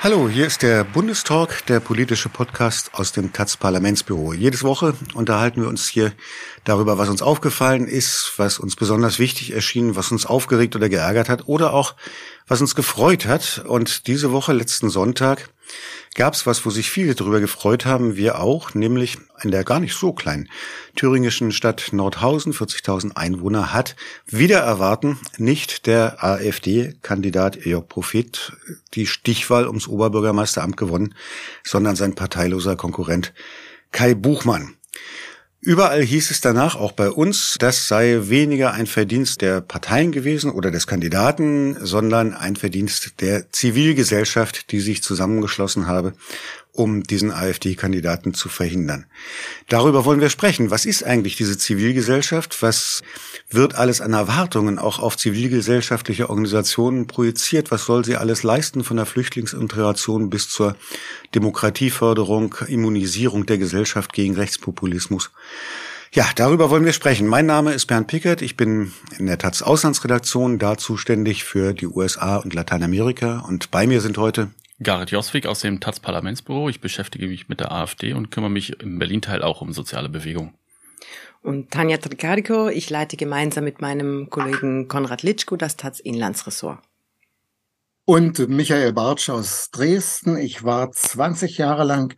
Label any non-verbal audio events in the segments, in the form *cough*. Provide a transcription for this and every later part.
Hallo, hier ist der Bundestalk, der politische Podcast aus dem Taz Parlamentsbüro. Jedes Woche unterhalten wir uns hier darüber, was uns aufgefallen ist, was uns besonders wichtig erschien, was uns aufgeregt oder geärgert hat oder auch was uns gefreut hat. Und diese Woche, letzten Sonntag, gab es was, wo sich viele darüber gefreut haben, wir auch, nämlich in der gar nicht so kleinen thüringischen Stadt Nordhausen, 40.000 Einwohner, hat wieder erwarten nicht der AfD-Kandidat Jörg Prophet die Stichwahl ums Oberbürgermeisteramt gewonnen, sondern sein parteiloser Konkurrent Kai Buchmann. Überall hieß es danach, auch bei uns, das sei weniger ein Verdienst der Parteien gewesen oder des Kandidaten, sondern ein Verdienst der Zivilgesellschaft, die sich zusammengeschlossen habe, um diesen AfD-Kandidaten zu verhindern. Darüber wollen wir sprechen. Was ist eigentlich diese Zivilgesellschaft? Was wird alles an Erwartungen auch auf zivilgesellschaftliche Organisationen projiziert? Was soll sie alles leisten von der Flüchtlingsintegration bis zur Demokratieförderung, Immunisierung der Gesellschaft gegen Rechtspopulismus? Ja, darüber wollen wir sprechen. Mein Name ist Bernd Pickert. Ich bin in der Taz Auslandsredaktion da zuständig für die USA und Lateinamerika. Und bei mir sind heute Gareth Joswig aus dem Taz Parlamentsbüro. Ich beschäftige mich mit der AfD und kümmere mich im Berlin-Teil auch um soziale Bewegung. Und Tanja Trikariko, ich leite gemeinsam mit meinem Kollegen Konrad Litschko das Taz Inlandsressort. Und Michael Bartsch aus Dresden. Ich war 20 Jahre lang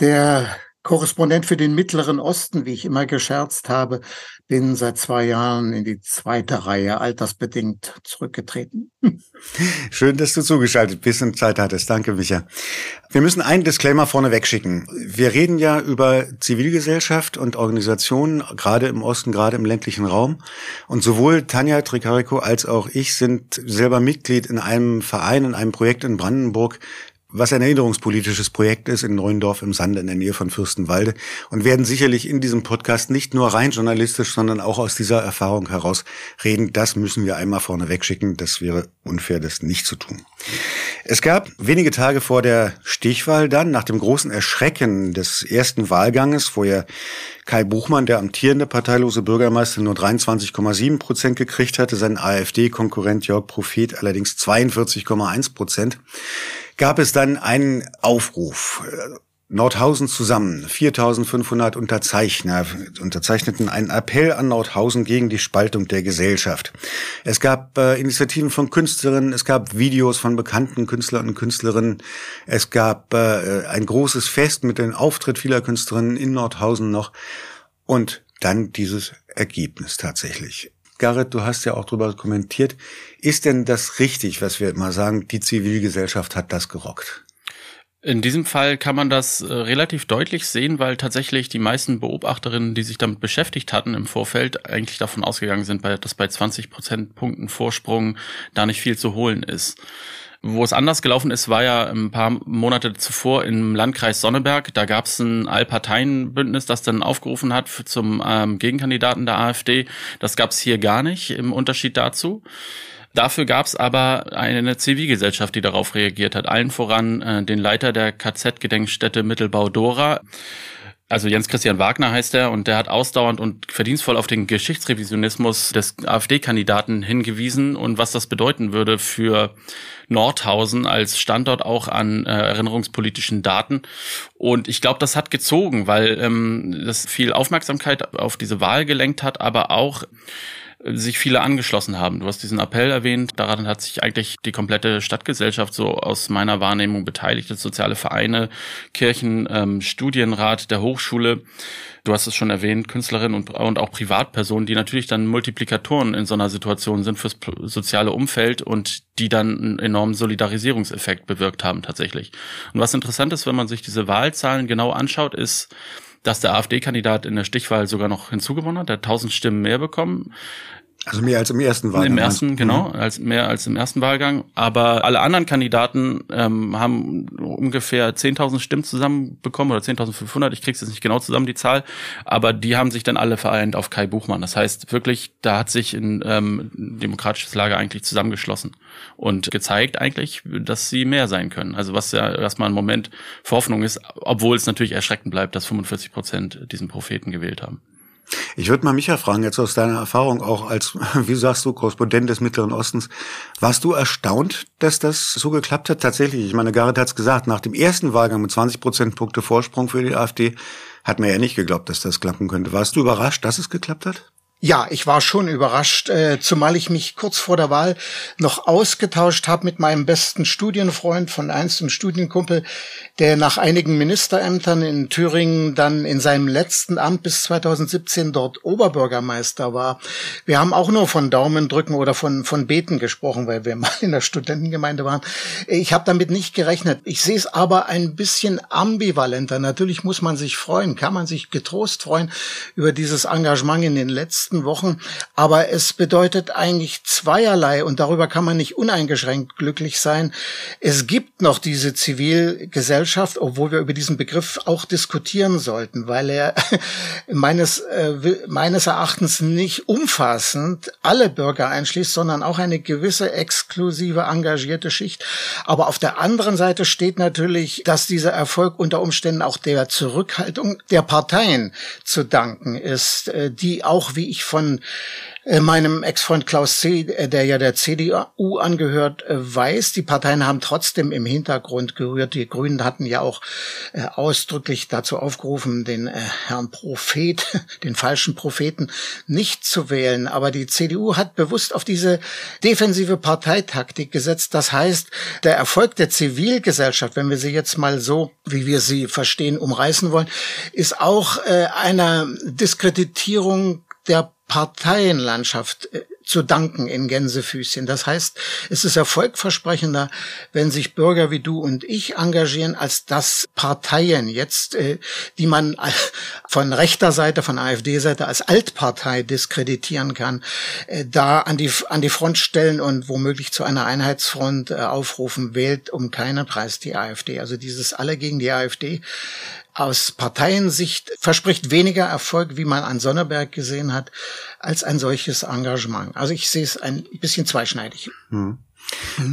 der Korrespondent für den Mittleren Osten, wie ich immer gescherzt habe, bin seit zwei Jahren in die zweite Reihe altersbedingt zurückgetreten. *laughs* Schön, dass du zugeschaltet bist und Zeit hattest. Danke, Micha. Wir müssen einen Disclaimer vorne wegschicken. Wir reden ja über Zivilgesellschaft und Organisationen, gerade im Osten, gerade im ländlichen Raum. Und sowohl Tanja Tricarico als auch ich sind selber Mitglied in einem Verein, in einem Projekt in Brandenburg, was ein erinnerungspolitisches Projekt ist in Neuendorf im Sande in der Nähe von Fürstenwalde und werden sicherlich in diesem Podcast nicht nur rein journalistisch, sondern auch aus dieser Erfahrung heraus reden. Das müssen wir einmal vorne wegschicken. Das wäre unfair, das nicht zu tun. Es gab wenige Tage vor der Stichwahl dann, nach dem großen Erschrecken des ersten Wahlganges, wo ja Kai Buchmann, der amtierende parteilose Bürgermeister, nur 23,7 Prozent gekriegt hatte, sein AfD-Konkurrent Jörg Prophet allerdings 42,1 Prozent gab es dann einen Aufruf. Nordhausen zusammen. 4500 Unterzeichner unterzeichneten einen Appell an Nordhausen gegen die Spaltung der Gesellschaft. Es gab äh, Initiativen von Künstlerinnen, es gab Videos von bekannten Künstlern und Künstlerinnen, es gab äh, ein großes Fest mit dem Auftritt vieler Künstlerinnen in Nordhausen noch und dann dieses Ergebnis tatsächlich. Garrett, du hast ja auch darüber kommentiert. Ist denn das richtig, was wir immer sagen, die Zivilgesellschaft hat das gerockt? In diesem Fall kann man das äh, relativ deutlich sehen, weil tatsächlich die meisten Beobachterinnen, die sich damit beschäftigt hatten im Vorfeld, eigentlich davon ausgegangen sind, dass bei 20 Prozentpunkten Vorsprung da nicht viel zu holen ist. Wo es anders gelaufen ist, war ja ein paar Monate zuvor im Landkreis Sonneberg. Da gab es ein Allparteienbündnis, das dann aufgerufen hat zum ähm, Gegenkandidaten der AfD. Das gab es hier gar nicht im Unterschied dazu. Dafür gab es aber eine Zivilgesellschaft, die darauf reagiert hat. Allen voran äh, den Leiter der KZ-Gedenkstätte Mittelbau Dora also Jens Christian Wagner heißt er und der hat ausdauernd und verdienstvoll auf den Geschichtsrevisionismus des AfD-Kandidaten hingewiesen und was das bedeuten würde für Nordhausen als Standort auch an äh, erinnerungspolitischen Daten. Und ich glaube, das hat gezogen, weil ähm, das viel Aufmerksamkeit auf diese Wahl gelenkt hat, aber auch sich viele angeschlossen haben. Du hast diesen Appell erwähnt, daran hat sich eigentlich die komplette Stadtgesellschaft so aus meiner Wahrnehmung beteiligt, das soziale Vereine, Kirchen, ähm, Studienrat der Hochschule. Du hast es schon erwähnt, Künstlerinnen und, und auch Privatpersonen, die natürlich dann Multiplikatoren in so einer Situation sind fürs soziale Umfeld und die dann einen enormen Solidarisierungseffekt bewirkt haben tatsächlich. Und was interessant ist, wenn man sich diese Wahlzahlen genau anschaut, ist, dass der AfD-Kandidat in der Stichwahl sogar noch hinzugewonnen hat, der hat 1000 Stimmen mehr bekommen. Also mehr als im ersten Wahlgang. Im ersten, genau, mhm. als mehr als im ersten Wahlgang. Aber alle anderen Kandidaten ähm, haben ungefähr 10.000 Stimmen zusammenbekommen oder 10.500. Ich krieg's jetzt nicht genau zusammen die Zahl, aber die haben sich dann alle vereint auf Kai Buchmann. Das heißt wirklich, da hat sich ein ähm, demokratisches Lager eigentlich zusammengeschlossen und gezeigt eigentlich, dass sie mehr sein können. Also was ja erstmal ein Moment für Hoffnung ist, obwohl es natürlich erschreckend bleibt, dass 45 Prozent diesen Propheten gewählt haben. Ich würde mal Micha fragen, jetzt aus deiner Erfahrung auch als, *laughs* wie sagst du, Korrespondent des Mittleren Ostens. Warst du erstaunt, dass das so geklappt hat? Tatsächlich, ich meine, Gareth hat es gesagt, nach dem ersten Wahlgang mit 20 Prozentpunkte Vorsprung für die AfD hat man ja nicht geglaubt, dass das klappen könnte. Warst du überrascht, dass es geklappt hat? Ja, ich war schon überrascht, äh, zumal ich mich kurz vor der Wahl noch ausgetauscht habe mit meinem besten Studienfreund von einst und Studienkumpel, der nach einigen Ministerämtern in Thüringen dann in seinem letzten Amt bis 2017 dort Oberbürgermeister war. Wir haben auch nur von Daumendrücken oder von, von Beten gesprochen, weil wir *laughs* mal in der Studentengemeinde waren. Ich habe damit nicht gerechnet. Ich sehe es aber ein bisschen ambivalenter. Natürlich muss man sich freuen, kann man sich getrost freuen über dieses Engagement in den letzten letzten Wochen. Aber es bedeutet eigentlich zweierlei und darüber kann man nicht uneingeschränkt glücklich sein. Es gibt noch diese Zivilgesellschaft, obwohl wir über diesen Begriff auch diskutieren sollten, weil er *laughs* meines, äh, meines Erachtens nicht umfassend alle Bürger einschließt, sondern auch eine gewisse exklusive engagierte Schicht. Aber auf der anderen Seite steht natürlich, dass dieser Erfolg unter Umständen auch der Zurückhaltung der Parteien zu danken ist, äh, die auch, wie ich von äh, meinem Ex-Freund Klaus C., äh, der ja der CDU angehört, äh, weiß. Die Parteien haben trotzdem im Hintergrund gerührt. Die Grünen hatten ja auch ausdrücklich dazu aufgerufen, den Herrn Prophet, *laughs* den falschen Propheten, nicht zu wählen. Aber die CDU hat bewusst auf diese defensive Parteitaktik gesetzt. Das heißt, der Erfolg der Zivilgesellschaft, wenn wir sie jetzt mal so, wie wir sie verstehen, umreißen wollen, ist auch einer Diskreditierung der Parteienlandschaft äh, zu danken in Gänsefüßchen. Das heißt, es ist erfolgversprechender, wenn sich Bürger wie du und ich engagieren, als dass Parteien jetzt, äh, die man von rechter Seite, von AfD-Seite als Altpartei diskreditieren kann, äh, da an die, an die Front stellen und womöglich zu einer Einheitsfront aufrufen, wählt um keinen Preis die AfD. Also dieses alle gegen die AfD aus Parteiensicht verspricht weniger Erfolg, wie man an Sonneberg gesehen hat, als ein solches Engagement. Also ich sehe es ein bisschen zweischneidig. Hm.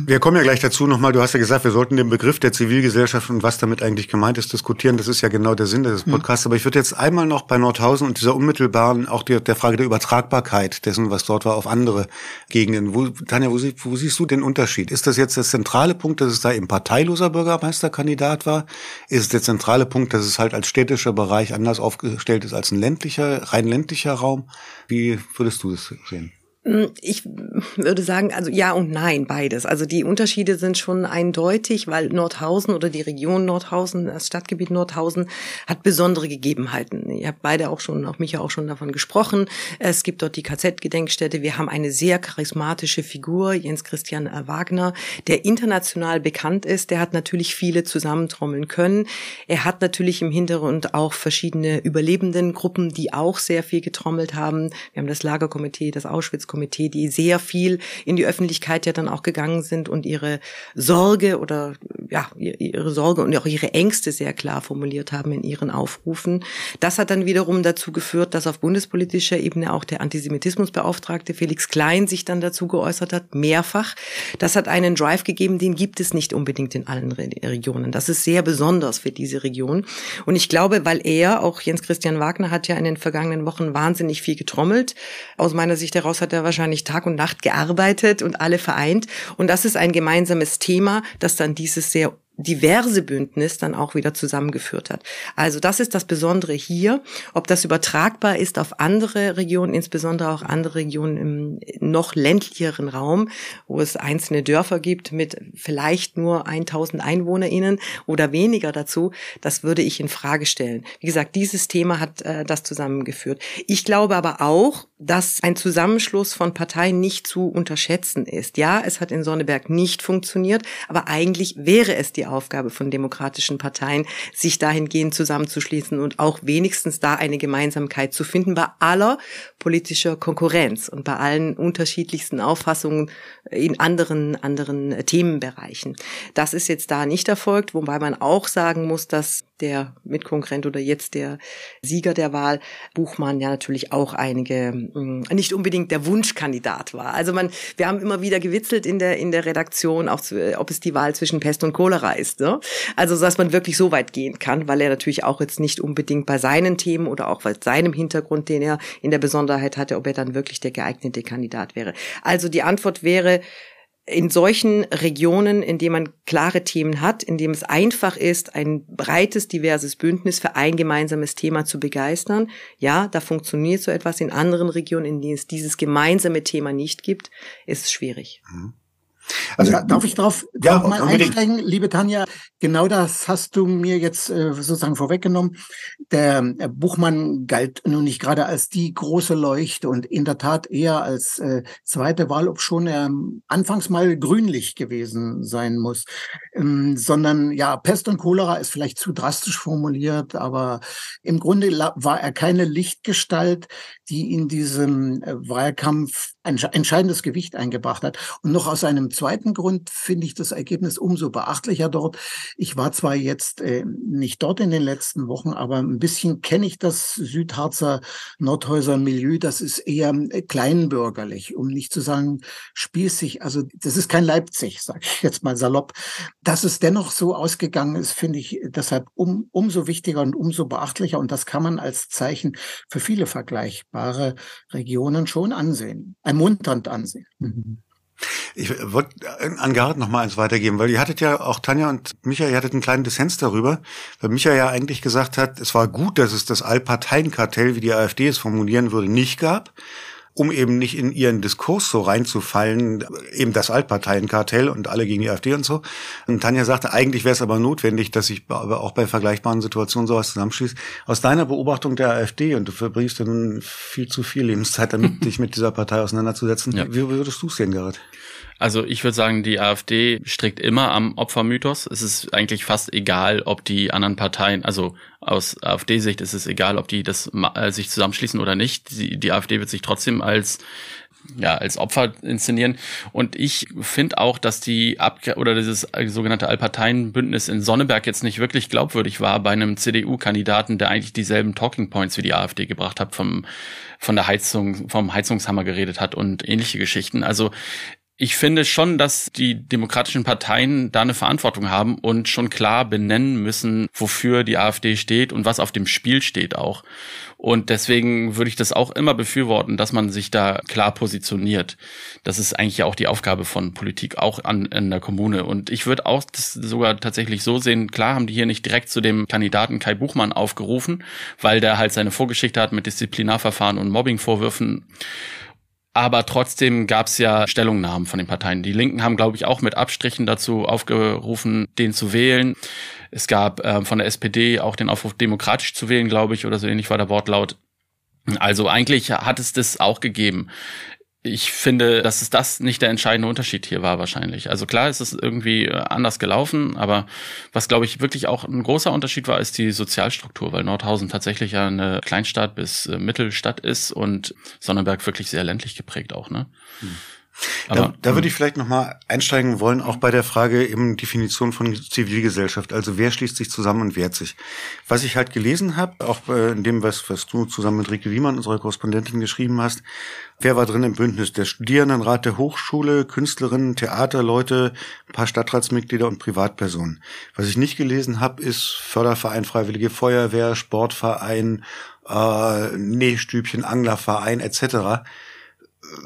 Wir kommen ja gleich dazu nochmal. Du hast ja gesagt, wir sollten den Begriff der Zivilgesellschaft und was damit eigentlich gemeint ist, diskutieren. Das ist ja genau der Sinn des Podcasts. Aber ich würde jetzt einmal noch bei Nordhausen und dieser unmittelbaren, auch der, der Frage der Übertragbarkeit dessen, was dort war, auf andere Gegenden. Wo, Tanja, wo, wo siehst du den Unterschied? Ist das jetzt der zentrale Punkt, dass es da eben parteiloser Bürgermeisterkandidat war? Ist es der zentrale Punkt, dass es halt als städtischer Bereich anders aufgestellt ist als ein ländlicher, rein ländlicher Raum? Wie würdest du das sehen? Hm, ich würde sagen, also ja und nein, beides. Also die Unterschiede sind schon eindeutig, weil Nordhausen oder die Region Nordhausen, das Stadtgebiet Nordhausen, hat besondere Gegebenheiten. Ihr habt beide auch schon, auch mich ja auch schon davon gesprochen. Es gibt dort die KZ-Gedenkstätte. Wir haben eine sehr charismatische Figur, Jens Christian Wagner, der international bekannt ist. Der hat natürlich viele zusammentrommeln können. Er hat natürlich im Hintergrund auch verschiedene Überlebendengruppen, die auch sehr viel getrommelt haben. Wir haben das Lagerkomitee, das Auschwitz Komitee, die sehr viel in die Öffentlichkeit ja dann auch gegangen sind und ihre Sorge oder ja, ihre Sorge und auch ihre Ängste sehr klar formuliert haben in ihren Aufrufen. Das hat dann wiederum dazu geführt, dass auf bundespolitischer Ebene auch der Antisemitismusbeauftragte Felix Klein sich dann dazu geäußert hat, mehrfach. Das hat einen Drive gegeben, den gibt es nicht unbedingt in allen Regionen. Das ist sehr besonders für diese Region. Und ich glaube, weil er, auch Jens Christian Wagner, hat ja in den vergangenen Wochen wahnsinnig viel getrommelt. Aus meiner Sicht heraus hat er wahrscheinlich Tag und Nacht gearbeitet und alle vereint. Und das ist ein gemeinsames Thema, das dann dieses sehr diverse Bündnis dann auch wieder zusammengeführt hat. Also das ist das Besondere hier. Ob das übertragbar ist auf andere Regionen, insbesondere auch andere Regionen im noch ländlicheren Raum, wo es einzelne Dörfer gibt mit vielleicht nur 1000 EinwohnerInnen oder weniger dazu, das würde ich in Frage stellen. Wie gesagt, dieses Thema hat äh, das zusammengeführt. Ich glaube aber auch, dass ein Zusammenschluss von Parteien nicht zu unterschätzen ist. Ja, es hat in Sonneberg nicht funktioniert, aber eigentlich wäre es die Aufgabe von demokratischen Parteien, sich dahingehend zusammenzuschließen und auch wenigstens da eine Gemeinsamkeit zu finden bei aller politischer Konkurrenz und bei allen unterschiedlichsten Auffassungen in anderen, anderen Themenbereichen. Das ist jetzt da nicht erfolgt, wobei man auch sagen muss, dass der Mitkonkurrent oder jetzt der Sieger der Wahl, Buchmann, ja natürlich auch einige, mm, nicht unbedingt der Wunschkandidat war. Also man, wir haben immer wieder gewitzelt in der, in der Redaktion, auch, ob es die Wahl zwischen Pest und Cholera ist. Ne? Also, dass man wirklich so weit gehen kann, weil er natürlich auch jetzt nicht unbedingt bei seinen Themen oder auch bei seinem Hintergrund, den er in der Besonderheit hatte, ob er dann wirklich der geeignete Kandidat wäre. Also die Antwort wäre, in solchen Regionen, in denen man klare Themen hat, in dem es einfach ist, ein breites, diverses Bündnis für ein gemeinsames Thema zu begeistern. Ja, da funktioniert so etwas. In anderen Regionen, in denen es dieses gemeinsame Thema nicht gibt, ist es schwierig. Mhm. Also, ja, darf ich darauf ja, mal einsteigen, liebe Tanja? Genau das hast du mir jetzt äh, sozusagen vorweggenommen. Der äh, Buchmann galt nun nicht gerade als die große Leuchte und in der Tat eher als äh, zweite Wahl, ob schon er anfangs mal grünlich gewesen sein muss, ähm, sondern ja, Pest und Cholera ist vielleicht zu drastisch formuliert, aber im Grunde war er keine Lichtgestalt, die in diesem äh, Wahlkampf ein entscheidendes Gewicht eingebracht hat. Und noch aus einem zweiten Grund finde ich das Ergebnis umso beachtlicher dort. Ich war zwar jetzt äh, nicht dort in den letzten Wochen, aber ein bisschen kenne ich das Südharzer Nordhäuser Milieu. Das ist eher äh, kleinbürgerlich, um nicht zu sagen spießig. Also das ist kein Leipzig, sage ich jetzt mal salopp. Dass es dennoch so ausgegangen ist, finde ich deshalb um, umso wichtiger und umso beachtlicher. Und das kann man als Zeichen für viele vergleichbare Regionen schon ansehen, ermunternd ansehen. Mhm. Ich wollte an Gerhard noch mal eins weitergeben, weil ihr hattet ja auch Tanja und Michael, ihr hattet einen kleinen Dissens darüber, weil Michael ja eigentlich gesagt hat, es war gut, dass es das Allparteienkartell, wie die AfD es formulieren würde, nicht gab, um eben nicht in ihren Diskurs so reinzufallen, eben das Altparteienkartell und alle gegen die AfD und so. Und Tanja sagte, eigentlich wäre es aber notwendig, dass sich aber auch bei vergleichbaren Situationen sowas zusammenschließt. Aus deiner Beobachtung der AfD, und du verbringst ja nun viel zu viel Lebenszeit damit, *laughs* dich mit dieser Partei auseinanderzusetzen, ja. wie würdest du es sehen, Gerrit? Also ich würde sagen, die AfD strickt immer am Opfermythos. Es ist eigentlich fast egal, ob die anderen Parteien, also aus AfD-Sicht ist es egal, ob die das äh, sich zusammenschließen oder nicht. Die, die AfD wird sich trotzdem als ja, als Opfer inszenieren. Und ich finde auch, dass die Ab oder dieses sogenannte Allparteienbündnis in Sonneberg jetzt nicht wirklich glaubwürdig war bei einem CDU-Kandidaten, der eigentlich dieselben Talking Points wie die AfD gebracht hat, vom, von der Heizung, vom Heizungshammer geredet hat und ähnliche Geschichten. Also ich finde schon, dass die demokratischen Parteien da eine Verantwortung haben und schon klar benennen müssen, wofür die AfD steht und was auf dem Spiel steht auch. Und deswegen würde ich das auch immer befürworten, dass man sich da klar positioniert. Das ist eigentlich auch die Aufgabe von Politik, auch an, in der Kommune. Und ich würde auch das sogar tatsächlich so sehen, klar haben die hier nicht direkt zu dem Kandidaten Kai Buchmann aufgerufen, weil der halt seine Vorgeschichte hat mit Disziplinarverfahren und Mobbingvorwürfen. Aber trotzdem gab es ja Stellungnahmen von den Parteien. Die Linken haben, glaube ich, auch mit Abstrichen dazu aufgerufen, den zu wählen. Es gab äh, von der SPD auch den Aufruf, demokratisch zu wählen, glaube ich, oder so ähnlich war der Wortlaut. Also eigentlich hat es das auch gegeben ich finde, dass es das nicht der entscheidende Unterschied hier war wahrscheinlich. Also klar ist es irgendwie äh, anders gelaufen, aber was glaube ich wirklich auch ein großer Unterschied war, ist die Sozialstruktur, weil Nordhausen tatsächlich ja eine Kleinstadt bis äh, Mittelstadt ist und Sonnenberg wirklich sehr ländlich geprägt auch, ne? Hm. Aber, da, da würde ich vielleicht nochmal einsteigen wollen, auch bei der Frage eben Definition von Zivilgesellschaft. Also wer schließt sich zusammen und wehrt sich? Was ich halt gelesen habe, auch in dem, was, was du zusammen mit Rike Wiemann, unserer Korrespondentin, geschrieben hast, wer war drin im Bündnis? Der Studierendenrat der Hochschule, Künstlerinnen, Theaterleute, ein paar Stadtratsmitglieder und Privatpersonen. Was ich nicht gelesen habe, ist Förderverein Freiwillige Feuerwehr, Sportverein, äh, Nähstübchen, Anglerverein etc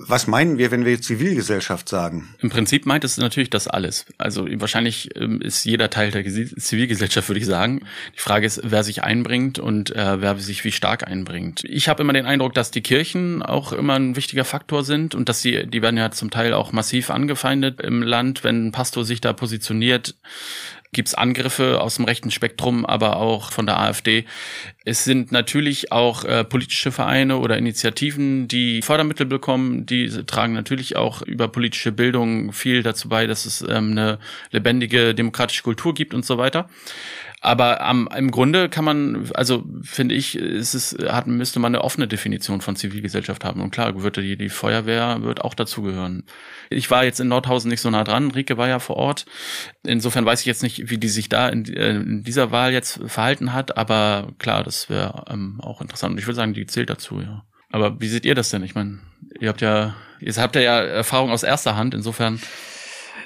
was meinen wir, wenn wir Zivilgesellschaft sagen? Im Prinzip meint es natürlich das alles. Also wahrscheinlich ähm, ist jeder Teil der Zivilgesellschaft, würde ich sagen. Die Frage ist, wer sich einbringt und äh, wer sich wie stark einbringt. Ich habe immer den Eindruck, dass die Kirchen auch immer ein wichtiger Faktor sind und dass sie, die werden ja zum Teil auch massiv angefeindet im Land, wenn ein Pastor sich da positioniert gibt's Angriffe aus dem rechten Spektrum, aber auch von der AfD. Es sind natürlich auch äh, politische Vereine oder Initiativen, die Fördermittel bekommen. Die tragen natürlich auch über politische Bildung viel dazu bei, dass es ähm, eine lebendige demokratische Kultur gibt und so weiter. Aber am, im Grunde kann man, also finde ich, ist es, hat, müsste man eine offene Definition von Zivilgesellschaft haben. Und klar, würde die, die Feuerwehr wird auch dazugehören. Ich war jetzt in Nordhausen nicht so nah dran. Rike war ja vor Ort. Insofern weiß ich jetzt nicht, wie die sich da in, in dieser Wahl jetzt verhalten hat. Aber klar, das wäre ähm, auch interessant. Und ich würde sagen, die zählt dazu, ja. Aber wie seht ihr das denn? Ich meine, ihr habt ja, ihr habt ja Erfahrung aus erster Hand. Insofern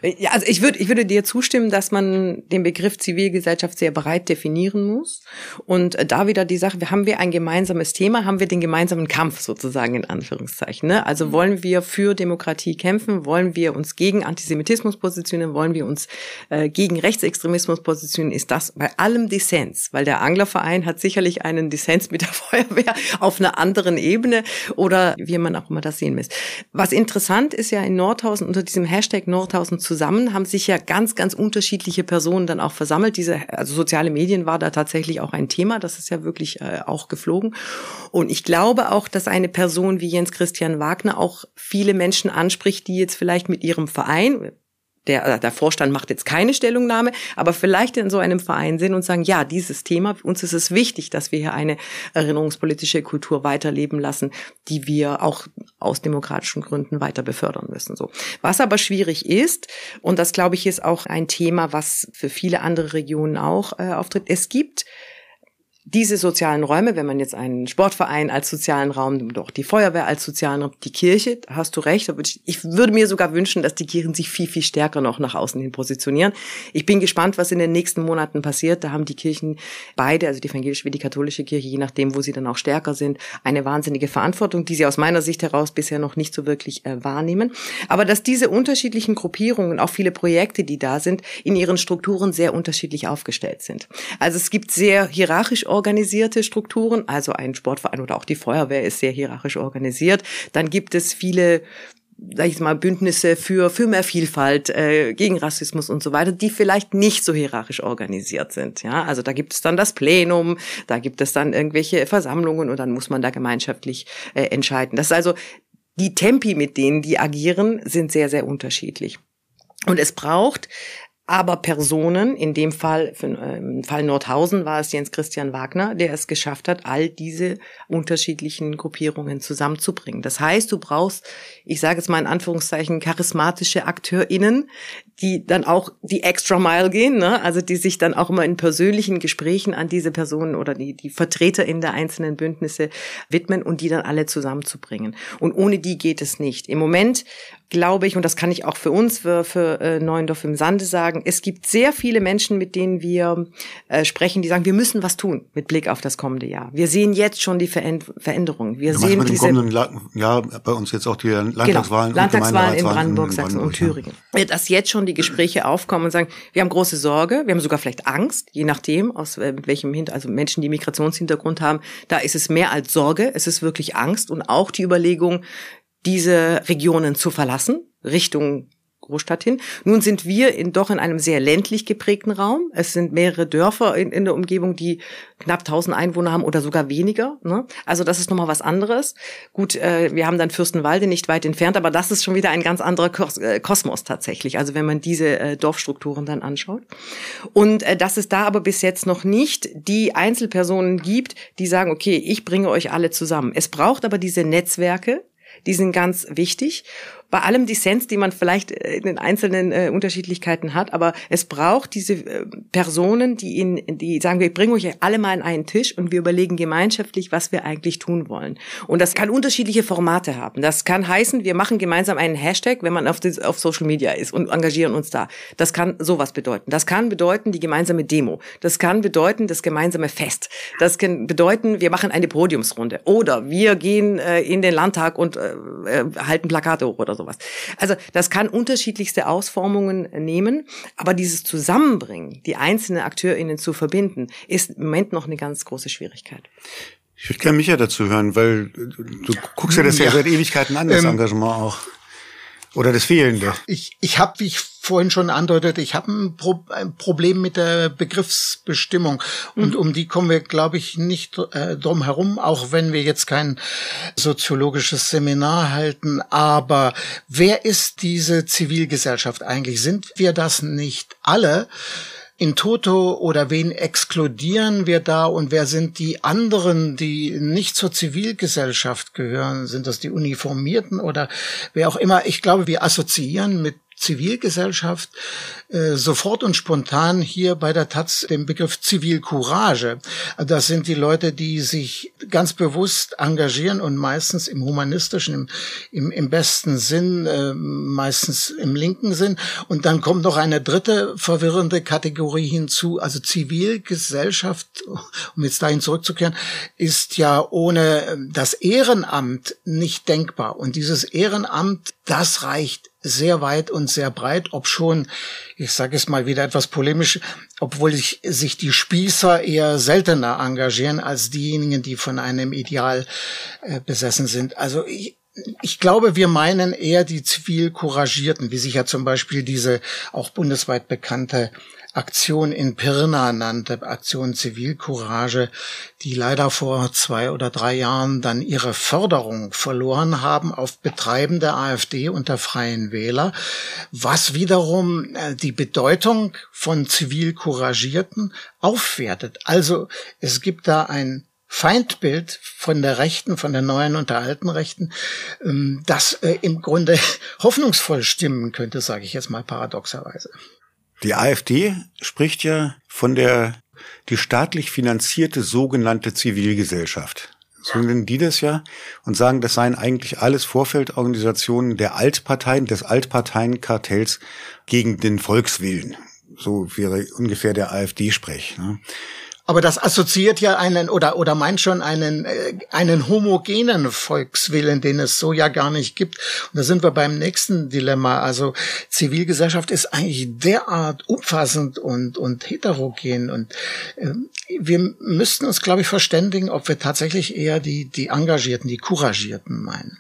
ja, also ich würde, ich würde dir zustimmen, dass man den Begriff Zivilgesellschaft sehr breit definieren muss. Und äh, da wieder die Sache, haben wir ein gemeinsames Thema, haben wir den gemeinsamen Kampf sozusagen in Anführungszeichen. Ne? Also mhm. wollen wir für Demokratie kämpfen, wollen wir uns gegen Antisemitismus positionieren, wollen wir uns äh, gegen Rechtsextremismus positionieren, ist das bei allem Dissens, weil der Anglerverein hat sicherlich einen Dissens mit der *laughs* Feuerwehr auf einer anderen Ebene oder wie man auch immer das sehen muss. Was interessant ist ja in Nordhausen unter diesem Hashtag Nordhausen zusammen haben sich ja ganz, ganz unterschiedliche Personen dann auch versammelt. Diese, also soziale Medien war da tatsächlich auch ein Thema. Das ist ja wirklich äh, auch geflogen. Und ich glaube auch, dass eine Person wie Jens Christian Wagner auch viele Menschen anspricht, die jetzt vielleicht mit ihrem Verein, der, äh, der Vorstand macht jetzt keine Stellungnahme, aber vielleicht in so einem Verein sind und sagen, ja, dieses Thema, uns ist es wichtig, dass wir hier eine erinnerungspolitische Kultur weiterleben lassen, die wir auch aus demokratischen Gründen weiter befördern müssen. So. Was aber schwierig ist, und das glaube ich ist auch ein Thema, was für viele andere Regionen auch äh, auftritt, es gibt diese sozialen Räume, wenn man jetzt einen Sportverein als sozialen Raum, doch die Feuerwehr als sozialen Raum, die Kirche, hast du recht. Ich würde mir sogar wünschen, dass die Kirchen sich viel, viel stärker noch nach außen hin positionieren. Ich bin gespannt, was in den nächsten Monaten passiert. Da haben die Kirchen beide, also die evangelische wie die katholische Kirche, je nachdem, wo sie dann auch stärker sind, eine wahnsinnige Verantwortung, die sie aus meiner Sicht heraus bisher noch nicht so wirklich äh, wahrnehmen. Aber dass diese unterschiedlichen Gruppierungen, auch viele Projekte, die da sind, in ihren Strukturen sehr unterschiedlich aufgestellt sind. Also es gibt sehr hierarchisch organisierte Strukturen, also ein Sportverein oder auch die Feuerwehr ist sehr hierarchisch organisiert. Dann gibt es viele sag ich mal, Bündnisse für, für mehr Vielfalt, äh, gegen Rassismus und so weiter, die vielleicht nicht so hierarchisch organisiert sind. Ja, also da gibt es dann das Plenum, da gibt es dann irgendwelche Versammlungen und dann muss man da gemeinschaftlich äh, entscheiden. Das ist also die Tempi, mit denen die agieren, sind sehr, sehr unterschiedlich. Und es braucht aber Personen, in dem Fall, äh, im Fall Nordhausen war es Jens Christian Wagner, der es geschafft hat, all diese unterschiedlichen Gruppierungen zusammenzubringen. Das heißt, du brauchst, ich sage es mal in Anführungszeichen, charismatische AkteurInnen, die dann auch die extra mile gehen, ne? also die sich dann auch immer in persönlichen Gesprächen an diese Personen oder die, die Vertreter in der einzelnen Bündnisse widmen und die dann alle zusammenzubringen. Und ohne die geht es nicht. Im Moment glaube ich, und das kann ich auch für uns, für, für äh, Neuendorf im Sande sagen, es gibt sehr viele Menschen, mit denen wir äh, sprechen, die sagen, wir müssen was tun mit Blick auf das kommende Jahr. Wir sehen jetzt schon die Veränderungen. Wir du sehen mit dem kommenden Jahr bei uns jetzt auch die Landtagswahlen, genau, Landtagswahlen in Brandenburg, Sachsen und Thüringen. Ja. Dass jetzt schon die Gespräche aufkommen und sagen, wir haben große Sorge, wir haben sogar vielleicht Angst, je nachdem, aus äh, welchem Hintergrund, also Menschen, die Migrationshintergrund haben, da ist es mehr als Sorge, es ist wirklich Angst und auch die Überlegung, diese Regionen zu verlassen, Richtung Großstadt hin. Nun sind wir in, doch in einem sehr ländlich geprägten Raum. Es sind mehrere Dörfer in, in der Umgebung, die knapp 1000 Einwohner haben oder sogar weniger. Ne? Also das ist nochmal was anderes. Gut, äh, wir haben dann Fürstenwalde nicht weit entfernt, aber das ist schon wieder ein ganz anderer Kos äh, Kosmos tatsächlich. Also wenn man diese äh, Dorfstrukturen dann anschaut. Und äh, dass es da aber bis jetzt noch nicht die Einzelpersonen gibt, die sagen, okay, ich bringe euch alle zusammen. Es braucht aber diese Netzwerke, die sind ganz wichtig bei allem Dissens, die man vielleicht äh, in den einzelnen äh, Unterschiedlichkeiten hat, aber es braucht diese äh, Personen, die in, die sagen, wir bringen euch alle mal an einen Tisch und wir überlegen gemeinschaftlich, was wir eigentlich tun wollen. Und das kann unterschiedliche Formate haben. Das kann heißen, wir machen gemeinsam einen Hashtag, wenn man auf, das, auf Social Media ist und engagieren uns da. Das kann sowas bedeuten. Das kann bedeuten die gemeinsame Demo. Das kann bedeuten das gemeinsame Fest. Das kann bedeuten, wir machen eine Podiumsrunde. Oder wir gehen äh, in den Landtag und äh, äh halten Plakate hoch oder sowas. Also das kann unterschiedlichste Ausformungen nehmen, aber dieses Zusammenbringen, die einzelnen AkteurInnen zu verbinden, ist im Moment noch eine ganz große Schwierigkeit. Ich würde gerne Micha dazu hören, weil du guckst ja das ja, ja seit Ewigkeiten an, das ähm, Engagement auch. Oder das Fehlende? Ich, ich habe, wie ich vorhin schon andeutet, ich habe ein, Pro ein, Problem mit der Begriffsbestimmung. Und mhm. um die kommen wir, glaube ich, nicht äh, drum herum, auch wenn wir jetzt kein soziologisches Seminar halten. Aber wer ist diese Zivilgesellschaft eigentlich? Sind wir das nicht alle? In toto oder wen exkludieren wir da und wer sind die anderen, die nicht zur Zivilgesellschaft gehören? Sind das die Uniformierten oder wer auch immer? Ich glaube, wir assoziieren mit Zivilgesellschaft äh, sofort und spontan hier bei der Taz den Begriff Zivilcourage. Das sind die Leute, die sich ganz bewusst engagieren und meistens im humanistischen, im, im, im besten Sinn, äh, meistens im linken Sinn. Und dann kommt noch eine dritte verwirrende Kategorie hinzu. Also Zivilgesellschaft, um jetzt dahin zurückzukehren, ist ja ohne das Ehrenamt nicht denkbar. Und dieses Ehrenamt, das reicht sehr weit und sehr breit, ob schon, ich sage es mal wieder etwas polemisch, obwohl sich, sich die Spießer eher seltener engagieren als diejenigen, die von einem Ideal äh, besessen sind. Also ich, ich glaube, wir meinen eher die zivil Couragierten, wie sich ja zum Beispiel diese auch bundesweit bekannte Aktion in Pirna nannte, Aktion Zivilcourage, die leider vor zwei oder drei Jahren dann ihre Förderung verloren haben auf Betreiben der AfD und der Freien Wähler, was wiederum äh, die Bedeutung von Zivilcouragierten aufwertet. Also es gibt da ein Feindbild von der Rechten, von der neuen und der alten Rechten, ähm, das äh, im Grunde *laughs* hoffnungsvoll stimmen könnte, sage ich jetzt mal paradoxerweise. Die AfD spricht ja von der die staatlich finanzierte sogenannte Zivilgesellschaft. So nennen die das ja und sagen, das seien eigentlich alles Vorfeldorganisationen der Altparteien, des Altparteienkartells gegen den Volkswillen. So wäre ungefähr der AfD-Sprech. Ne? Aber das assoziiert ja einen oder oder meint schon einen äh, einen homogenen Volkswillen, den es so ja gar nicht gibt. Und da sind wir beim nächsten Dilemma. Also Zivilgesellschaft ist eigentlich derart umfassend und und heterogen und äh, wir müssten uns, glaube ich, verständigen, ob wir tatsächlich eher die die Engagierten, die Couragierten meinen.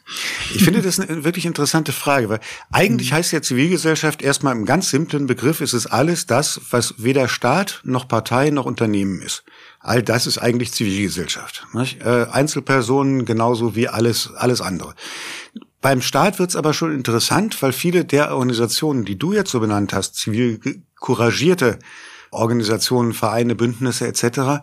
Ich finde das eine wirklich interessante Frage, weil eigentlich heißt ja Zivilgesellschaft erstmal im ganz simplen Begriff ist es alles das, was weder Staat noch Partei noch Unternehmen ist. All das ist eigentlich Zivilgesellschaft. Nicht? Äh, Einzelpersonen genauso wie alles, alles andere. Beim Staat wird's aber schon interessant, weil viele der Organisationen, die du jetzt so benannt hast, zivil couragierte Organisationen, Vereine, Bündnisse etc.,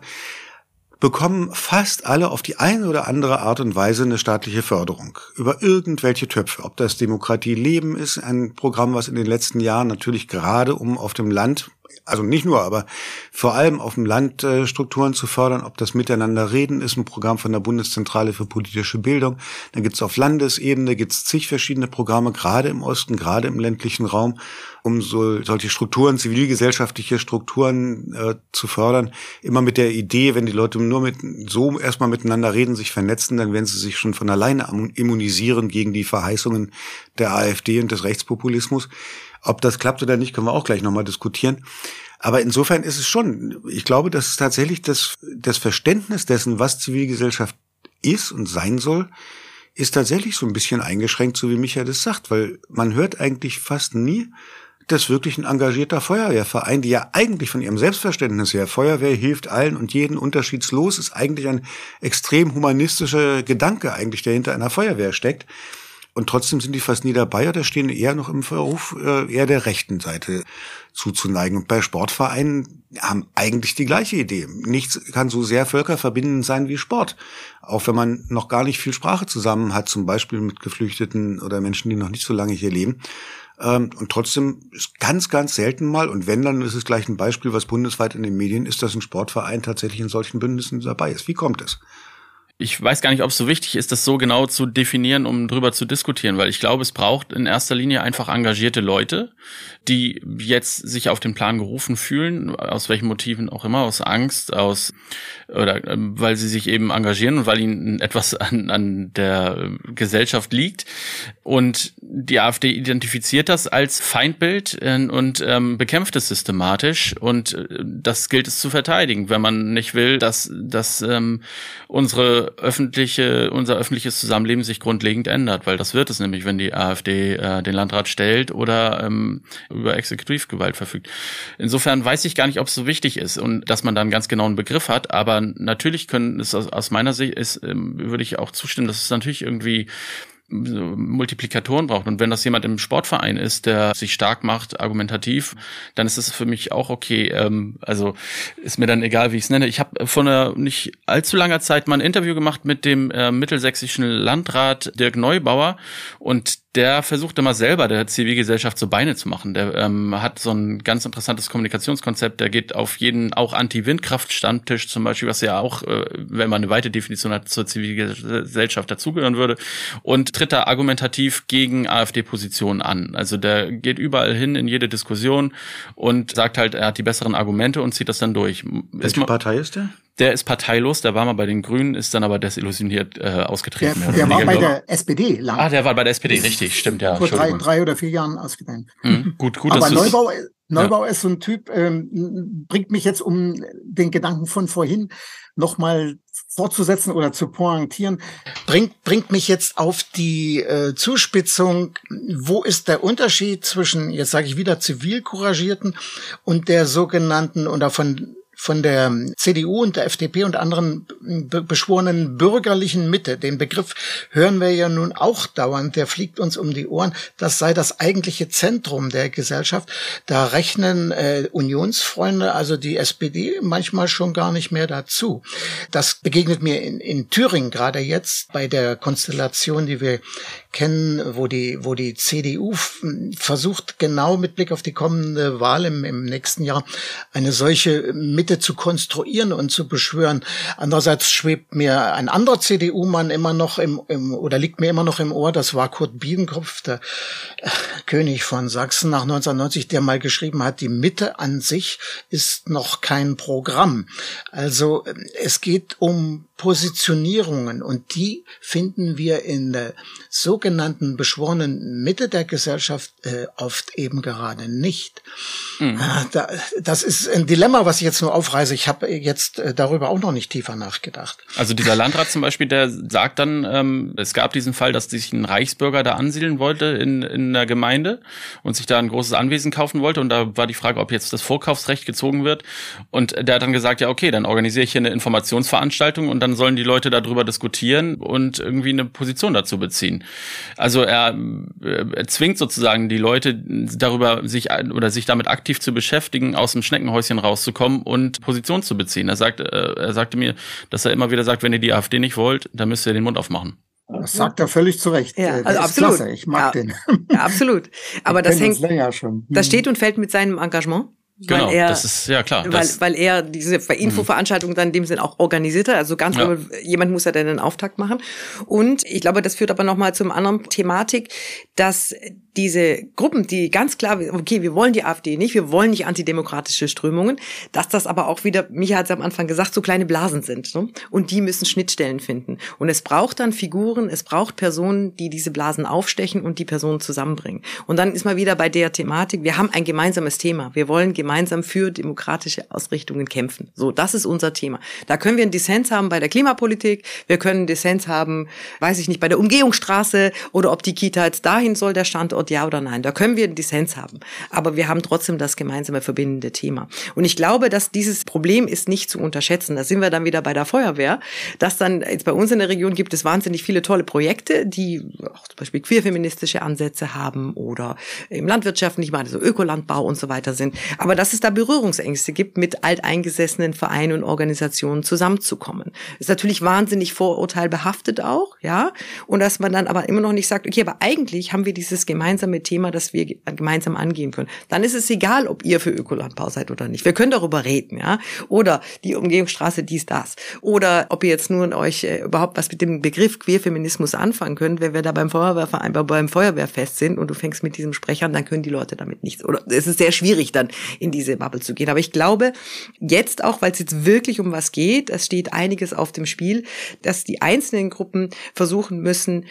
bekommen fast alle auf die eine oder andere Art und Weise eine staatliche Förderung über irgendwelche Töpfe. Ob das Demokratie Leben ist, ein Programm, was in den letzten Jahren natürlich gerade um auf dem Land also nicht nur, aber vor allem auf dem Land äh, Strukturen zu fördern, ob das Miteinander reden ist, ein Programm von der Bundeszentrale für politische Bildung. Dann gibt es auf Landesebene gibt's zig verschiedene Programme, gerade im Osten, gerade im ländlichen Raum, um so solche Strukturen, zivilgesellschaftliche Strukturen äh, zu fördern. Immer mit der Idee, wenn die Leute nur mit so erstmal miteinander reden, sich vernetzen, dann werden sie sich schon von alleine immunisieren gegen die Verheißungen der AfD und des Rechtspopulismus. Ob das klappt oder nicht, können wir auch gleich nochmal diskutieren. Aber insofern ist es schon, ich glaube, dass es tatsächlich das, das Verständnis dessen, was Zivilgesellschaft ist und sein soll, ist tatsächlich so ein bisschen eingeschränkt, so wie Michael das sagt, weil man hört eigentlich fast nie, dass wirklich ein engagierter Feuerwehrverein, die ja eigentlich von ihrem Selbstverständnis her, Feuerwehr hilft allen und jeden unterschiedslos, ist eigentlich ein extrem humanistischer Gedanke eigentlich, der hinter einer Feuerwehr steckt. Und trotzdem sind die fast nie dabei oder stehen eher noch im Verruf, äh, eher der rechten Seite zuzuneigen. Und bei Sportvereinen haben eigentlich die gleiche Idee. Nichts kann so sehr völkerverbindend sein wie Sport. Auch wenn man noch gar nicht viel Sprache zusammen hat, zum Beispiel mit Geflüchteten oder Menschen, die noch nicht so lange hier leben. Ähm, und trotzdem ist ganz, ganz selten mal, und wenn, dann ist es gleich ein Beispiel, was bundesweit in den Medien ist, dass ein Sportverein tatsächlich in solchen Bündnissen dabei ist. Wie kommt es? Ich weiß gar nicht, ob es so wichtig ist, das so genau zu definieren, um drüber zu diskutieren, weil ich glaube, es braucht in erster Linie einfach engagierte Leute, die jetzt sich auf den Plan gerufen fühlen, aus welchen Motiven auch immer, aus Angst, aus oder äh, weil sie sich eben engagieren und weil ihnen etwas an, an der Gesellschaft liegt. Und die AfD identifiziert das als Feindbild äh, und ähm, bekämpft es systematisch. Und äh, das gilt es zu verteidigen, wenn man nicht will, dass, dass ähm, unsere öffentliche, unser öffentliches Zusammenleben sich grundlegend ändert, weil das wird es nämlich, wenn die AfD äh, den Landrat stellt oder ähm, über Exekutivgewalt verfügt. Insofern weiß ich gar nicht, ob es so wichtig ist und dass man dann ganz genau einen Begriff hat, aber natürlich können es aus, aus meiner Sicht ist, ähm, würde ich auch zustimmen, dass es natürlich irgendwie Multiplikatoren braucht. Und wenn das jemand im Sportverein ist, der sich stark macht, argumentativ, dann ist es für mich auch okay. Ähm, also ist mir dann egal, wie ich es nenne. Ich habe vor einer nicht allzu langer Zeit mal ein Interview gemacht mit dem äh, mittelsächsischen Landrat Dirk Neubauer und der versucht immer selber der Zivilgesellschaft so Beine zu machen. Der ähm, hat so ein ganz interessantes Kommunikationskonzept. Der geht auf jeden auch Anti-Windkraft-Stammtisch zum Beispiel, was ja auch, äh, wenn man eine weite Definition hat, zur Zivilgesellschaft dazugehören würde. Und tritt da argumentativ gegen AfD-Positionen an. Also der geht überall hin in jede Diskussion und sagt halt, er hat die besseren Argumente und zieht das dann durch. Welche Partei ist der? Der ist parteilos, der war mal bei den Grünen, ist dann aber desillusioniert äh, ausgetreten. Der, der war bei der SPD lang. Ah, der war bei der SPD, richtig, stimmt, ja. Vor drei, drei oder vier Jahren ausgetreten. Mhm, gut, gut. Aber Neubau, Neubau ja. ist so ein Typ, ähm, bringt mich jetzt um den Gedanken von vorhin nochmal fortzusetzen oder zu pointieren, bringt, bringt mich jetzt auf die äh, Zuspitzung, wo ist der Unterschied zwischen, jetzt sage ich wieder, Zivilcouragierten und der sogenannten oder von von der CDU und der FDP und anderen beschworenen bürgerlichen Mitte. Den Begriff hören wir ja nun auch dauernd, der fliegt uns um die Ohren. Das sei das eigentliche Zentrum der Gesellschaft. Da rechnen äh, Unionsfreunde, also die SPD, manchmal schon gar nicht mehr dazu. Das begegnet mir in, in Thüringen gerade jetzt bei der Konstellation, die wir kennen, wo die, wo die CDU versucht, genau mit Blick auf die kommende Wahl im, im nächsten Jahr eine solche Mitte zu konstruieren und zu beschwören. Andererseits schwebt mir ein anderer CDU-Mann immer noch im, im, oder liegt mir immer noch im Ohr, das war Kurt Biedenkopf, der äh, König von Sachsen nach 1990, der mal geschrieben hat, die Mitte an sich ist noch kein Programm. Also es geht um Positionierungen und die finden wir in der sogenannten beschworenen Mitte der Gesellschaft äh, oft eben gerade nicht. Mhm. Da, das ist ein Dilemma, was ich jetzt nur aufreise. Ich habe jetzt äh, darüber auch noch nicht tiefer nachgedacht. Also dieser Landrat zum Beispiel, der sagt dann, ähm, es gab diesen Fall, dass sich ein Reichsbürger da ansiedeln wollte in, in der Gemeinde und sich da ein großes Anwesen kaufen wollte und da war die Frage, ob jetzt das Vorkaufsrecht gezogen wird und der hat dann gesagt, ja okay, dann organisiere ich hier eine Informationsveranstaltung und dann sollen die Leute darüber diskutieren und irgendwie eine Position dazu beziehen. Also er, äh, er zwingt sozusagen die Leute darüber sich oder sich damit aktiv zu beschäftigen, aus dem Schneckenhäuschen rauszukommen und Position zu beziehen. Er sagt, äh, er sagte mir, dass er immer wieder sagt, wenn ihr die AfD nicht wollt, dann müsst ihr den Mund aufmachen. Das sagt er völlig zu Recht. Ja, also absolut. Klasse. Ich mag ja, den. Ja, absolut. *laughs* Aber das hängt, das, das steht und fällt mit seinem Engagement. Genau, er, das ist ja klar. Weil, weil er diese Infoveranstaltung dann in dem Sinn auch organisiert hat. Also ganz ja. jemand muss ja dann den Auftakt machen. Und ich glaube, das führt aber nochmal zum anderen Thematik, dass diese Gruppen, die ganz klar, okay, wir wollen die AfD nicht, wir wollen nicht antidemokratische Strömungen, dass das aber auch wieder, Micha hat es am Anfang gesagt, so kleine Blasen sind. Ne? Und die müssen Schnittstellen finden. Und es braucht dann Figuren, es braucht Personen, die diese Blasen aufstechen und die Personen zusammenbringen. Und dann ist man wieder bei der Thematik, wir haben ein gemeinsames Thema. Wir wollen gemeinsam für demokratische Ausrichtungen kämpfen. So, das ist unser Thema. Da können wir einen Dissens haben bei der Klimapolitik, wir können einen Dissens haben, weiß ich nicht, bei der Umgehungsstraße oder ob die Kita jetzt dahin soll, der Standort Antwort ja oder nein. Da können wir einen Dissens haben. Aber wir haben trotzdem das gemeinsame verbindende Thema. Und ich glaube, dass dieses Problem ist nicht zu unterschätzen. Da sind wir dann wieder bei der Feuerwehr. Dass dann jetzt bei uns in der Region gibt es wahnsinnig viele tolle Projekte, die auch zum Beispiel queerfeministische Ansätze haben oder im landwirtschaftlichen, meine so Ökolandbau und so weiter sind. Aber dass es da Berührungsängste gibt, mit alteingesessenen Vereinen und Organisationen zusammenzukommen. Ist natürlich wahnsinnig vorurteilbehaftet auch, ja. Und dass man dann aber immer noch nicht sagt, okay, aber eigentlich haben wir dieses gemeinsame gemeinsame Thema, das wir gemeinsam angehen können. Dann ist es egal, ob ihr für Ökolandbau seid oder nicht. Wir können darüber reden, ja. Oder die Umgehungsstraße dies, das. Oder ob ihr jetzt nur euch äh, überhaupt was mit dem Begriff Queerfeminismus anfangen könnt, wenn wir da beim Feuerwehrverein, beim Feuerwehrfest sind und du fängst mit diesem Sprecher an, dann können die Leute damit nichts. Oder es ist sehr schwierig, dann in diese Bubble zu gehen. Aber ich glaube, jetzt auch, weil es jetzt wirklich um was geht, es steht einiges auf dem Spiel, dass die einzelnen Gruppen versuchen müssen,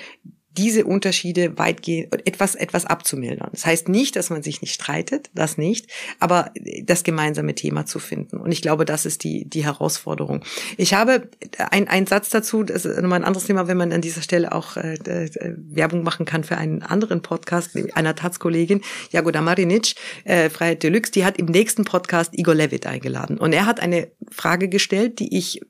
diese Unterschiede weitgehend etwas etwas abzumildern. Das heißt nicht, dass man sich nicht streitet, das nicht, aber das gemeinsame Thema zu finden. Und ich glaube, das ist die die Herausforderung. Ich habe ein ein Satz dazu, das ist nochmal ein anderes Thema, wenn man an dieser Stelle auch äh, äh, Werbung machen kann für einen anderen Podcast einer Taz-Kollegin, Jagoda Marinic, äh, Freiheit Deluxe, die hat im nächsten Podcast Igor Levitt eingeladen. Und er hat eine Frage gestellt, die ich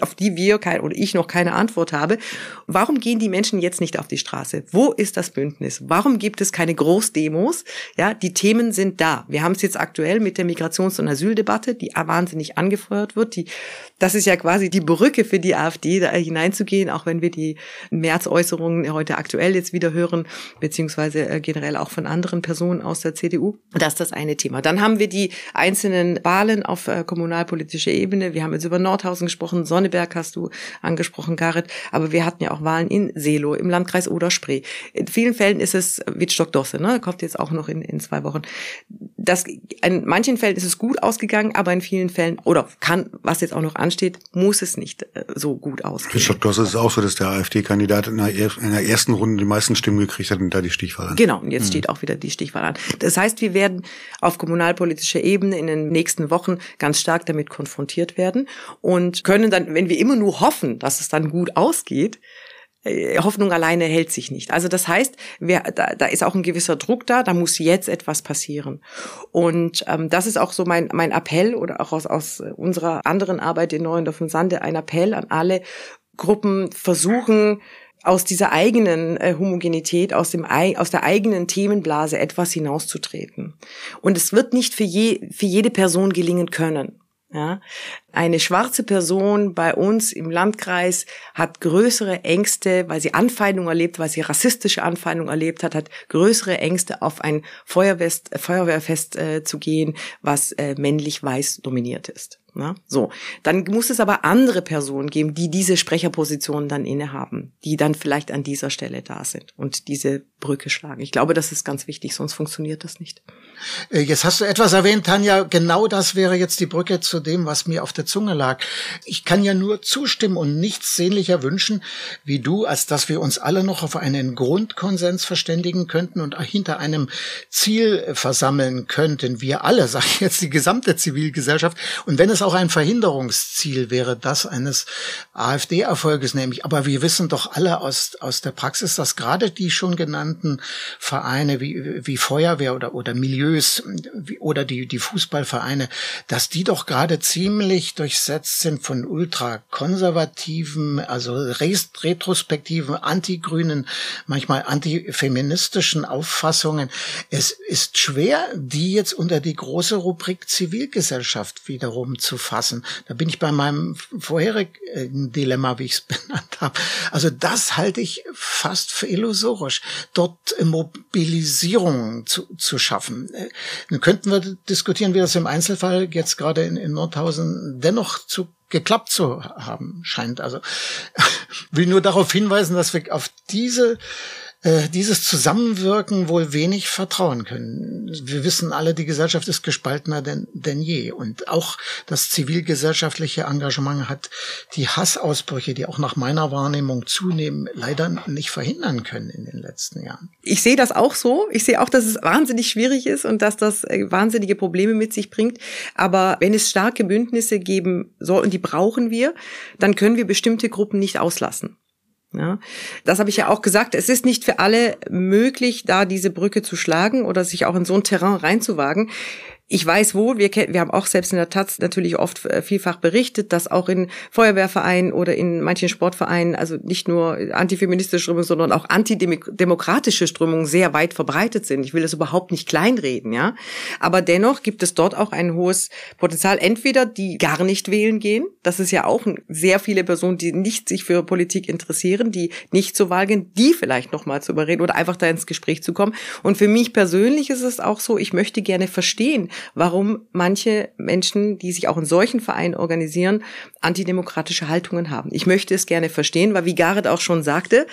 auf die wir kein, oder ich noch keine Antwort habe. Warum gehen die Menschen jetzt nicht auf die Straße? Wo ist das Bündnis? Warum gibt es keine Großdemos? Ja, die Themen sind da. Wir haben es jetzt aktuell mit der Migrations- und Asyldebatte, die wahnsinnig angefeuert wird. Die, das ist ja quasi die Brücke für die AfD, da hineinzugehen, auch wenn wir die Märzäußerungen heute aktuell jetzt wieder hören, beziehungsweise äh, generell auch von anderen Personen aus der CDU. Das ist das eine Thema. Dann haben wir die einzelnen Wahlen auf äh, kommunalpolitischer Ebene. Wir haben jetzt über Nordhausen gesprochen Sonneberg hast du angesprochen, Gareth, aber wir hatten ja auch Wahlen in Selo, im Landkreis Oder-Spree. In vielen Fällen ist es Wittstock-Dosse, ne? kommt jetzt auch noch in, in zwei Wochen. Das, in manchen Fällen ist es gut ausgegangen, aber in vielen Fällen, oder kann, was jetzt auch noch ansteht, muss es nicht äh, so gut ausgehen. Wittstock-Dosse ist auch so, dass der AfD-Kandidat in, in, der ersten Runde die meisten Stimmen gekriegt hat und da die Stichwahl an. Genau, und jetzt mhm. steht auch wieder die Stichwahl an. Das heißt, wir werden auf kommunalpolitischer Ebene in den nächsten Wochen ganz stark damit konfrontiert werden und können können dann, wenn wir immer nur hoffen, dass es dann gut ausgeht, äh, Hoffnung alleine hält sich nicht. Also das heißt, wir, da, da ist auch ein gewisser Druck da, da muss jetzt etwas passieren. Und ähm, das ist auch so mein, mein Appell oder auch aus, aus unserer anderen Arbeit in Neuendorf und Sande, ein Appell an alle Gruppen, versuchen, aus dieser eigenen äh, Homogenität, aus, dem, aus der eigenen Themenblase etwas hinauszutreten. Und es wird nicht für, je, für jede Person gelingen können. Ja, eine schwarze Person bei uns im Landkreis hat größere Ängste, weil sie Anfeindung erlebt, weil sie rassistische Anfeindung erlebt hat, hat größere Ängste, auf ein Feuerwest, Feuerwehrfest äh, zu gehen, was äh, männlich weiß dominiert ist. Na, so, dann muss es aber andere Personen geben, die diese Sprecherpositionen dann innehaben, die dann vielleicht an dieser Stelle da sind und diese Brücke schlagen. Ich glaube, das ist ganz wichtig, sonst funktioniert das nicht. Äh, jetzt hast du etwas erwähnt, Tanja. Genau das wäre jetzt die Brücke zu dem, was mir auf der Zunge lag. Ich kann ja nur zustimmen und nichts sehnlicher wünschen, wie du, als dass wir uns alle noch auf einen Grundkonsens verständigen könnten und hinter einem Ziel versammeln könnten. Wir alle, *laughs* sage ich jetzt die gesamte Zivilgesellschaft. Und wenn es auch ein Verhinderungsziel wäre, das eines AfD-Erfolges nämlich. Aber wir wissen doch alle aus, aus der Praxis, dass gerade die schon genannten Vereine wie, wie Feuerwehr oder, oder Milieus wie, oder die, die Fußballvereine, dass die doch gerade ziemlich durchsetzt sind von ultrakonservativen, also retrospektiven, antigrünen, manchmal antifeministischen Auffassungen. Es ist schwer, die jetzt unter die große Rubrik Zivilgesellschaft wiederum zu fassen. Da bin ich bei meinem vorherigen Dilemma, wie ich es *laughs* benannt habe. Also das halte ich fast für illusorisch dort Mobilisierung zu, zu schaffen. Äh, dann könnten wir diskutieren, wie das im Einzelfall jetzt gerade in, in Nordhausen dennoch zu geklappt zu haben scheint. Also *laughs* will nur darauf hinweisen, dass wir auf diese äh, dieses Zusammenwirken wohl wenig vertrauen können. Wir wissen alle, die Gesellschaft ist gespaltener denn, denn je. Und auch das zivilgesellschaftliche Engagement hat die Hassausbrüche, die auch nach meiner Wahrnehmung zunehmen, leider nicht verhindern können in den letzten Jahren. Ich sehe das auch so. Ich sehe auch, dass es wahnsinnig schwierig ist und dass das äh, wahnsinnige Probleme mit sich bringt. Aber wenn es starke Bündnisse geben soll, und die brauchen wir, dann können wir bestimmte Gruppen nicht auslassen. Ja, das habe ich ja auch gesagt. Es ist nicht für alle möglich, da diese Brücke zu schlagen oder sich auch in so ein Terrain reinzuwagen. Ich weiß wohl, wir, wir haben auch selbst in der Taz natürlich oft äh, vielfach berichtet, dass auch in Feuerwehrvereinen oder in manchen Sportvereinen, also nicht nur antifeministische Strömungen, sondern auch antidemokratische Strömungen sehr weit verbreitet sind. Ich will das überhaupt nicht kleinreden, ja. Aber dennoch gibt es dort auch ein hohes Potenzial. Entweder die gar nicht wählen gehen. Das ist ja auch sehr viele Personen, die nicht sich für Politik interessieren, die nicht zur Wahl gehen, die vielleicht nochmal zu überreden oder einfach da ins Gespräch zu kommen. Und für mich persönlich ist es auch so, ich möchte gerne verstehen, warum manche Menschen, die sich auch in solchen Vereinen organisieren, antidemokratische Haltungen haben. Ich möchte es gerne verstehen, weil wie Gareth auch schon sagte,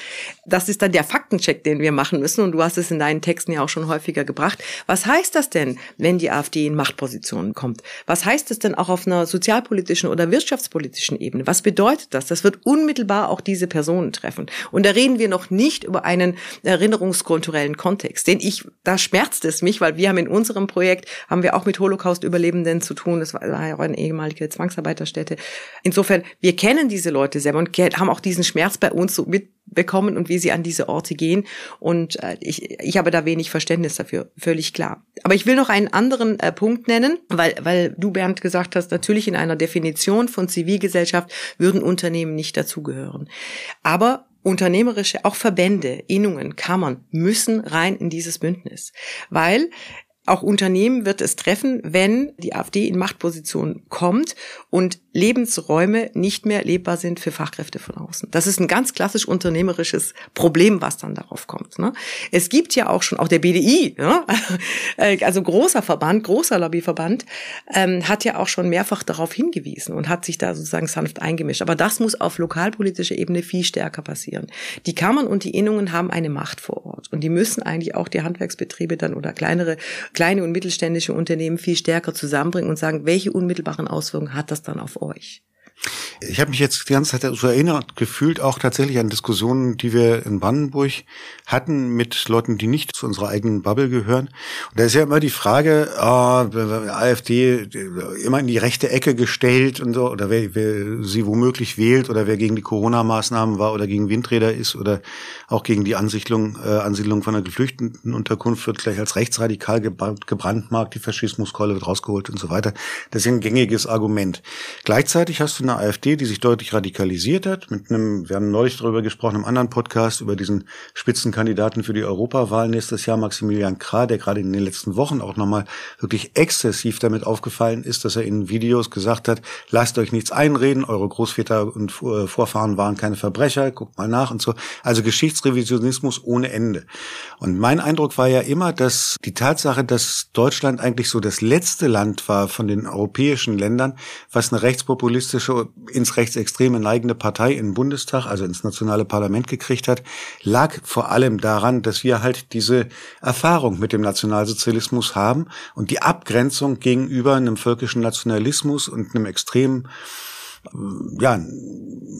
das ist dann der Faktencheck, den wir machen müssen. Und du hast es in deinen Texten ja auch schon häufiger gebracht. Was heißt das denn, wenn die AfD in Machtpositionen kommt? Was heißt das denn auch auf einer sozialpolitischen oder wirtschaftspolitischen Ebene? Was bedeutet das? Das wird unmittelbar auch diese Personen treffen. Und da reden wir noch nicht über einen erinnerungskulturellen Kontext, den ich, da schmerzt es mich, weil wir haben in unserem Projekt, haben wir auch mit Holocaust-Überlebenden zu tun. Das war ja auch eine ehemalige Zwangsarbeiterstätte. Insofern, wir kennen diese Leute selber und haben auch diesen Schmerz bei uns so mitbekommen und wie sie an diese Orte gehen. Und äh, ich, ich habe da wenig Verständnis dafür, völlig klar. Aber ich will noch einen anderen äh, Punkt nennen, weil, weil du, Bernd, gesagt hast, natürlich in einer Definition von Zivilgesellschaft würden Unternehmen nicht dazugehören. Aber unternehmerische, auch Verbände, Innungen, Kammern müssen rein in dieses Bündnis, weil auch Unternehmen wird es treffen, wenn die AfD in Machtposition kommt und Lebensräume nicht mehr lebbar sind für Fachkräfte von außen. Das ist ein ganz klassisch unternehmerisches Problem, was dann darauf kommt. Ne? Es gibt ja auch schon, auch der BDI, ne? *laughs* also großer Verband, großer Lobbyverband, ähm, hat ja auch schon mehrfach darauf hingewiesen und hat sich da sozusagen sanft eingemischt. Aber das muss auf lokalpolitischer Ebene viel stärker passieren. Die Kammern und die Innungen haben eine Macht vor Ort und die müssen eigentlich auch die Handwerksbetriebe dann oder kleinere kleine und mittelständische Unternehmen viel stärker zusammenbringen und sagen, welche unmittelbaren Auswirkungen hat das dann auf euch? Ich habe mich jetzt die ganze Zeit so erinnert gefühlt auch tatsächlich an Diskussionen, die wir in Brandenburg hatten mit Leuten, die nicht zu unserer eigenen Bubble gehören. Und da ist ja immer die Frage, äh, AfD immer in die rechte Ecke gestellt und so, oder wer, wer sie womöglich wählt oder wer gegen die Corona-Maßnahmen war oder gegen Windräder ist oder auch gegen die Ansiedlung, äh, Ansiedlung von einer Geflüchtetenunterkunft wird gleich als rechtsradikal gebrandmarkt, die Faschismuskeule wird rausgeholt und so weiter. Das ist ein gängiges Argument. Gleichzeitig hast du eine AfD, die sich deutlich radikalisiert hat, mit einem, wir haben neulich darüber gesprochen, im anderen Podcast, über diesen Spitzenkandidaten für die Europawahl nächstes Jahr, Maximilian Krah, der gerade in den letzten Wochen auch nochmal wirklich exzessiv damit aufgefallen ist, dass er in Videos gesagt hat, lasst euch nichts einreden, eure Großväter und äh, Vorfahren waren keine Verbrecher, guckt mal nach und so. Also Geschichtsrevisionismus ohne Ende. Und mein Eindruck war ja immer, dass die Tatsache, dass Deutschland eigentlich so das letzte Land war von den europäischen Ländern, was eine rechtspopulistische ins Rechtsextreme neigende Partei im Bundestag, also ins nationale Parlament gekriegt hat, lag vor allem daran, dass wir halt diese Erfahrung mit dem Nationalsozialismus haben und die Abgrenzung gegenüber einem völkischen Nationalismus und einem extremen ja,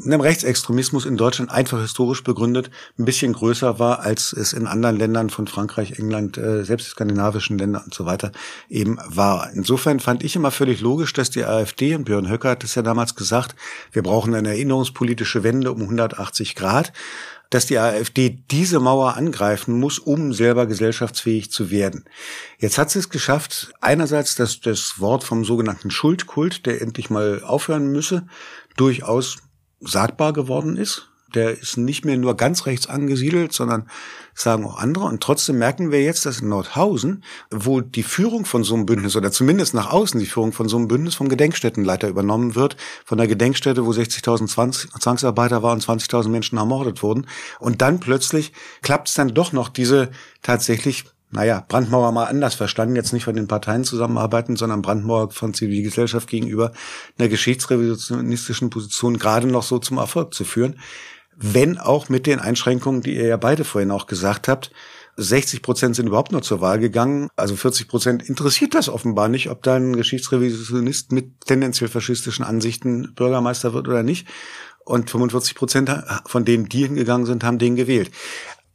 einem Rechtsextremismus in Deutschland einfach historisch begründet ein bisschen größer war, als es in anderen Ländern von Frankreich, England, äh, selbst skandinavischen Ländern und so weiter eben war. Insofern fand ich immer völlig logisch, dass die AfD, und Björn Höcker hat es ja damals gesagt, wir brauchen eine erinnerungspolitische Wende um 180 Grad dass die AfD diese Mauer angreifen muss, um selber gesellschaftsfähig zu werden. Jetzt hat sie es geschafft, einerseits, dass das Wort vom sogenannten Schuldkult, der endlich mal aufhören müsse, durchaus sagbar geworden ist. Der ist nicht mehr nur ganz rechts angesiedelt, sondern sagen auch andere. Und trotzdem merken wir jetzt, dass in Nordhausen, wo die Führung von so einem Bündnis oder zumindest nach außen die Führung von so einem Bündnis vom Gedenkstättenleiter übernommen wird, von der Gedenkstätte, wo 60.000 Zwangsarbeiter waren und 20.000 Menschen ermordet wurden. Und dann plötzlich klappt es dann doch noch diese tatsächlich naja, Brandmauer mal anders verstanden, jetzt nicht von den Parteien zusammenarbeiten, sondern Brandmauer von Zivilgesellschaft gegenüber einer geschichtsrevisionistischen Position gerade noch so zum Erfolg zu führen wenn auch mit den Einschränkungen, die ihr ja beide vorhin auch gesagt habt. 60 Prozent sind überhaupt nur zur Wahl gegangen. Also 40 Prozent interessiert das offenbar nicht, ob da ein Geschichtsrevisionist mit tendenziell faschistischen Ansichten Bürgermeister wird oder nicht. Und 45 Prozent von denen, die hingegangen sind, haben den gewählt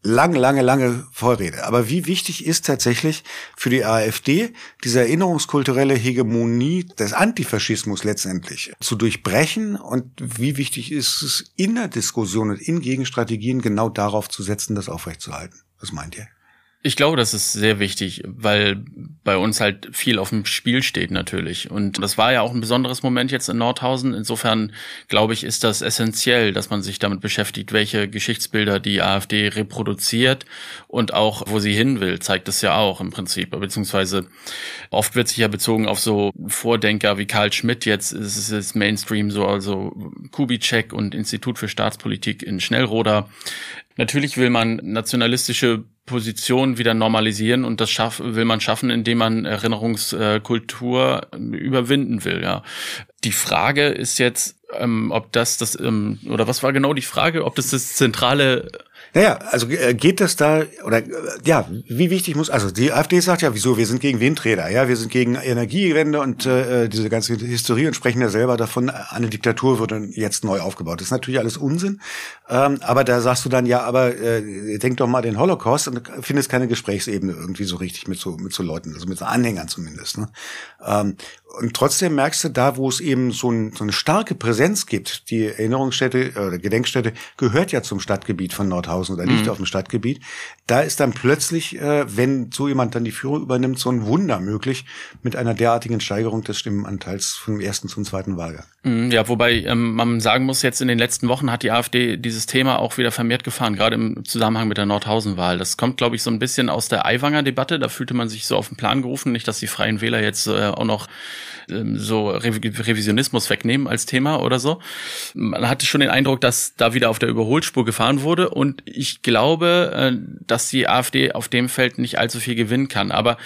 lange, lange, lange Vorrede. Aber wie wichtig ist tatsächlich für die AfD diese erinnerungskulturelle Hegemonie des Antifaschismus letztendlich zu durchbrechen und wie wichtig ist es in der Diskussion und in Gegenstrategien genau darauf zu setzen, das aufrechtzuerhalten? Was meint ihr? Ich glaube, das ist sehr wichtig, weil bei uns halt viel auf dem Spiel steht natürlich. Und das war ja auch ein besonderes Moment jetzt in Nordhausen. Insofern glaube ich, ist das essentiell, dass man sich damit beschäftigt, welche Geschichtsbilder die AfD reproduziert und auch, wo sie hin will, zeigt es ja auch im Prinzip. Beziehungsweise oft wird sich ja bezogen auf so Vordenker wie Karl Schmidt. Jetzt ist es Mainstream so, also Kubitschek und Institut für Staatspolitik in Schnellroda Natürlich will man nationalistische Position wieder normalisieren und das schaff, will man schaffen, indem man Erinnerungskultur überwinden will. Ja, die Frage ist jetzt, ähm, ob das das ähm, oder was war genau die Frage, ob das das zentrale naja, also äh, geht das da, oder äh, ja, wie wichtig muss, also die AfD sagt ja, wieso, wir sind gegen Windräder, ja, wir sind gegen Energiewende und äh, diese ganze Historie und sprechen ja selber davon, eine Diktatur wird jetzt neu aufgebaut. Das ist natürlich alles Unsinn, ähm, aber da sagst du dann, ja, aber äh, denk doch mal den Holocaust und findest keine Gesprächsebene irgendwie so richtig mit so, mit so Leuten, also mit so Anhängern zumindest. Ne? Ähm, und trotzdem merkst du, da wo es eben so, ein, so eine starke Präsenz gibt, die Erinnerungsstätte oder Gedenkstätte gehört ja zum Stadtgebiet von Nordhausen oder liegt mhm. auf dem Stadtgebiet, da ist dann plötzlich, äh, wenn so jemand dann die Führung übernimmt, so ein Wunder möglich mit einer derartigen Steigerung des Stimmenanteils vom ersten zum zweiten Wahlgang. Mhm, ja, wobei ähm, man sagen muss, jetzt in den letzten Wochen hat die AfD dieses Thema auch wieder vermehrt gefahren, gerade im Zusammenhang mit der Nordhausen-Wahl. Das kommt, glaube ich, so ein bisschen aus der Aiwanger Debatte. Da fühlte man sich so auf den Plan gerufen, nicht, dass die Freien Wähler jetzt äh, auch noch so Revisionismus wegnehmen als Thema oder so. Man hatte schon den Eindruck, dass da wieder auf der Überholspur gefahren wurde und ich glaube, äh, dass die AfD auf dem Feld nicht allzu viel gewinnen kann. Aber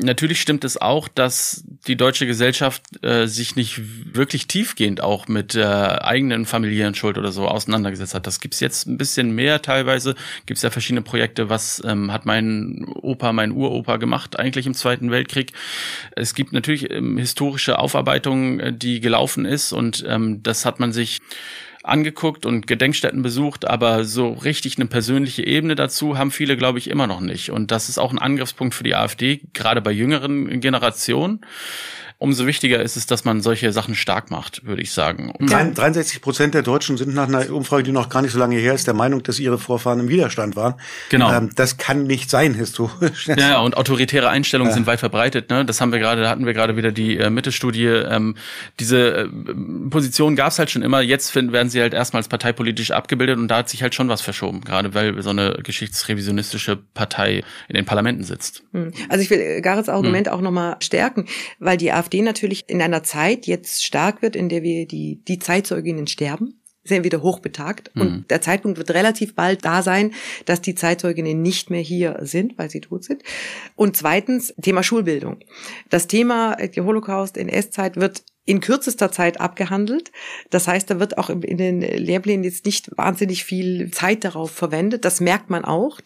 Natürlich stimmt es auch, dass die deutsche Gesellschaft äh, sich nicht wirklich tiefgehend auch mit äh, eigenen familiären Schuld oder so auseinandergesetzt hat. Das gibt's jetzt ein bisschen mehr teilweise. Gibt's ja verschiedene Projekte. Was ähm, hat mein Opa, mein Uropa gemacht eigentlich im Zweiten Weltkrieg? Es gibt natürlich ähm, historische Aufarbeitungen, äh, die gelaufen ist und ähm, das hat man sich angeguckt und Gedenkstätten besucht, aber so richtig eine persönliche Ebene dazu haben viele, glaube ich, immer noch nicht. Und das ist auch ein Angriffspunkt für die AfD, gerade bei jüngeren Generationen umso wichtiger ist es, dass man solche Sachen stark macht, würde ich sagen. 63 Prozent der Deutschen sind nach einer Umfrage, die noch gar nicht so lange her ist, der Meinung, dass ihre Vorfahren im Widerstand waren. Genau. Ähm, das kann nicht sein, historisch. Ja, und autoritäre Einstellungen ja. sind weit verbreitet. Ne? Das haben wir gerade, da hatten wir gerade wieder die äh, Mitte-Studie. Ähm, diese äh, Position gab es halt schon immer. Jetzt finden, werden sie halt erstmals parteipolitisch abgebildet und da hat sich halt schon was verschoben, gerade weil so eine geschichtsrevisionistische Partei in den Parlamenten sitzt. Hm. Also ich will Garets Argument hm. auch nochmal stärken, weil die AfD AfD natürlich in einer Zeit jetzt stark wird, in der wir die, die Zeitzeuginnen sterben sind wieder hochbetagt. Mhm. Und der Zeitpunkt wird relativ bald da sein, dass die Zeitzeuginnen nicht mehr hier sind, weil sie tot sind. Und zweitens, Thema Schulbildung. Das Thema die Holocaust, NS-Zeit wird in kürzester Zeit abgehandelt. Das heißt, da wird auch in den Lehrplänen jetzt nicht wahnsinnig viel Zeit darauf verwendet. Das merkt man auch.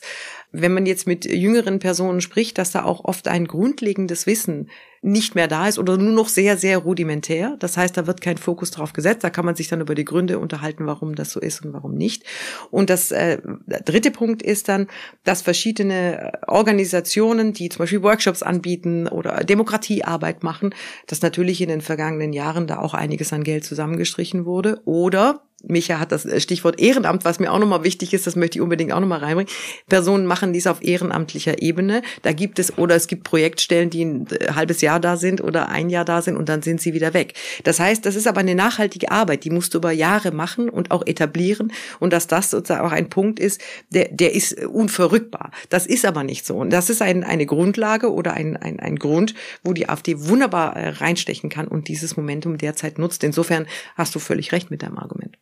Wenn man jetzt mit jüngeren Personen spricht, dass da auch oft ein grundlegendes Wissen nicht mehr da ist oder nur noch sehr, sehr rudimentär. Das heißt, da wird kein Fokus drauf gesetzt. Da kann man sich dann über die Gründe unterhalten, warum das so ist und warum nicht. Und das äh, dritte Punkt ist dann, dass verschiedene Organisationen, die zum Beispiel Workshops anbieten oder Demokratiearbeit machen, dass natürlich in den vergangenen Jahren da auch einiges an Geld zusammengestrichen wurde oder Micha hat das Stichwort Ehrenamt, was mir auch nochmal wichtig ist, das möchte ich unbedingt auch nochmal reinbringen. Personen machen dies auf ehrenamtlicher Ebene. Da gibt es, oder es gibt Projektstellen, die ein äh, halbes Jahr da sind oder ein Jahr da sind und dann sind sie wieder weg. Das heißt, das ist aber eine nachhaltige Arbeit, die musst du über Jahre machen und auch etablieren und dass das sozusagen auch ein Punkt ist, der, der ist unverrückbar. Das ist aber nicht so. Und das ist ein, eine Grundlage oder ein, ein, ein Grund, wo die AfD wunderbar äh, reinstechen kann und dieses Momentum derzeit nutzt. Insofern hast du völlig recht mit deinem Argument.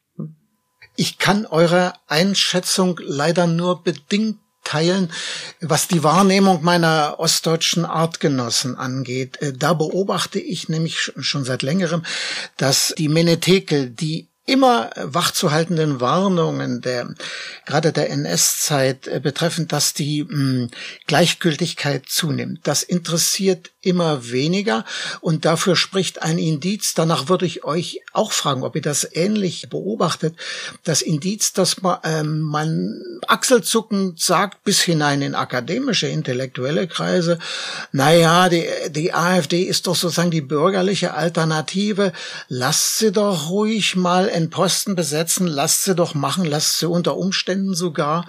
Ich kann eure Einschätzung leider nur bedingt teilen, was die Wahrnehmung meiner ostdeutschen Artgenossen angeht. Äh, da beobachte ich nämlich schon seit längerem, dass die Menetekel, die immer wachzuhaltenden Warnungen der gerade der NS-Zeit äh, betreffend, dass die mh, hm, Gleichgültigkeit zunimmt. Das interessiert immer weniger und dafür spricht ein Indiz. Danach würde ich euch auch fragen, ob ihr das ähnlich beobachtet. Das Indiz, dass man, ähm, man achselzuckend sagt, bis hinein in akademische, intellektuelle Kreise, naja, die, die AfD ist doch sozusagen die bürgerliche Alternative. Lasst sie doch ruhig mal einen Posten besetzen, lasst sie doch machen, lasst sie unter Umständen sogar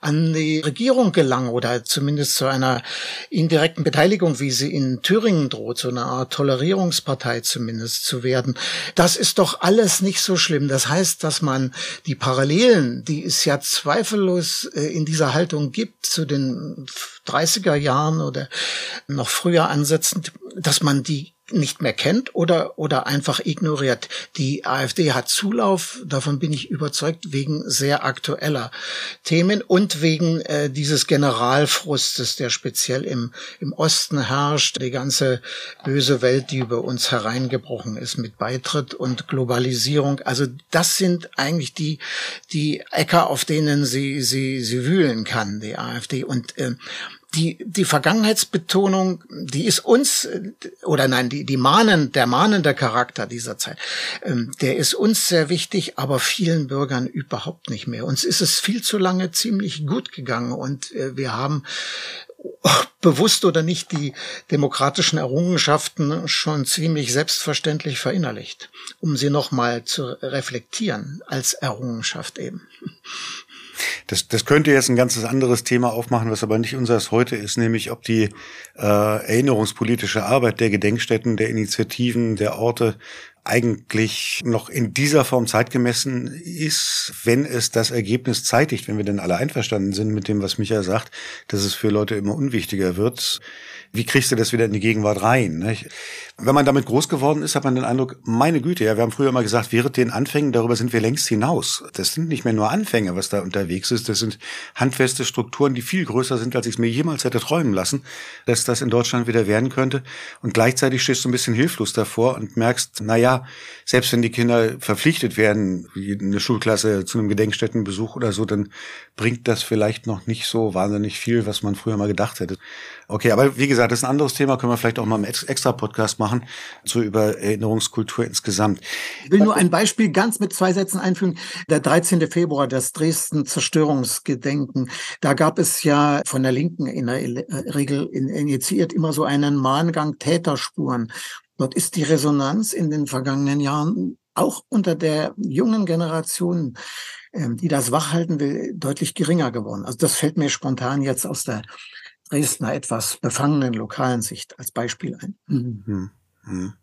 an die Regierung gelangen oder zumindest zu einer indirekten Beteiligung, wie sie in Thüringen droht, so eine Art Tolerierungspartei zumindest zu werden. Das ist doch alles nicht so schlimm. Das heißt, dass man die Parallelen, die es ja zweifellos äh, in dieser Haltung gibt zu den 30er Jahren oder noch früher ansetzend, dass man die nicht mehr kennt oder, oder einfach ignoriert. Die AfD hat Zulauf, davon bin ich überzeugt, wegen sehr aktueller Themen und wegen äh, dieses Generalfrustes, der speziell im, im Osten herrscht, die ganze böse Welt, die über uns hereingebrochen ist mit Beitritt und Globalisierung. Also das sind eigentlich die, die Äcker, auf denen sie, sie, sie wühlen kann, die AfD. Und äh, die, die Vergangenheitsbetonung, die ist uns, oder nein, die, die mahnen, der mahnende Charakter dieser Zeit, ähm, der ist uns sehr wichtig, aber vielen Bürgern überhaupt nicht mehr. Uns ist es viel zu lange ziemlich gut gegangen und äh, wir haben bewusst oder nicht die demokratischen Errungenschaften schon ziemlich selbstverständlich verinnerlicht, um sie nochmal zu reflektieren als Errungenschaft eben. Das, das könnte jetzt ein ganzes anderes Thema aufmachen, was aber nicht unseres heute ist, nämlich ob die äh, erinnerungspolitische Arbeit der Gedenkstätten, der Initiativen, der Orte eigentlich noch in dieser Form zeitgemessen ist, wenn es das Ergebnis zeitigt, wenn wir denn alle einverstanden sind mit dem, was Micha sagt, dass es für Leute immer unwichtiger wird. Wie kriegst du das wieder in die Gegenwart rein? Nicht? wenn man damit groß geworden ist, hat man den Eindruck, meine Güte, ja, wir haben früher mal gesagt, während den Anfängen, darüber sind wir längst hinaus. Das sind nicht mehr nur Anfänge, was da unterwegs ist. Das sind handfeste Strukturen, die viel größer sind, als ich es mir jemals hätte träumen lassen, dass das in Deutschland wieder werden könnte. Und gleichzeitig stehst du ein bisschen hilflos davor und merkst, na ja, selbst wenn die Kinder verpflichtet werden, eine Schulklasse zu einem Gedenkstättenbesuch oder so, dann bringt das vielleicht noch nicht so wahnsinnig viel, was man früher mal gedacht hätte. Okay, aber wie gesagt, das ist ein anderes Thema, können wir vielleicht auch mal im extra Podcast machen so über Erinnerungskultur insgesamt. Ich will nur ein Beispiel ganz mit zwei Sätzen einfügen. Der 13. Februar, das Dresden Zerstörungsgedenken. Da gab es ja von der Linken in der Regel initiiert immer so einen Mahngang Täterspuren. Dort ist die Resonanz in den vergangenen Jahren auch unter der jungen Generation, ähm, die das wachhalten will, deutlich geringer geworden. Also das fällt mir spontan jetzt aus der Dresdner etwas befangenen lokalen Sicht als Beispiel ein. Mhm. Mhm.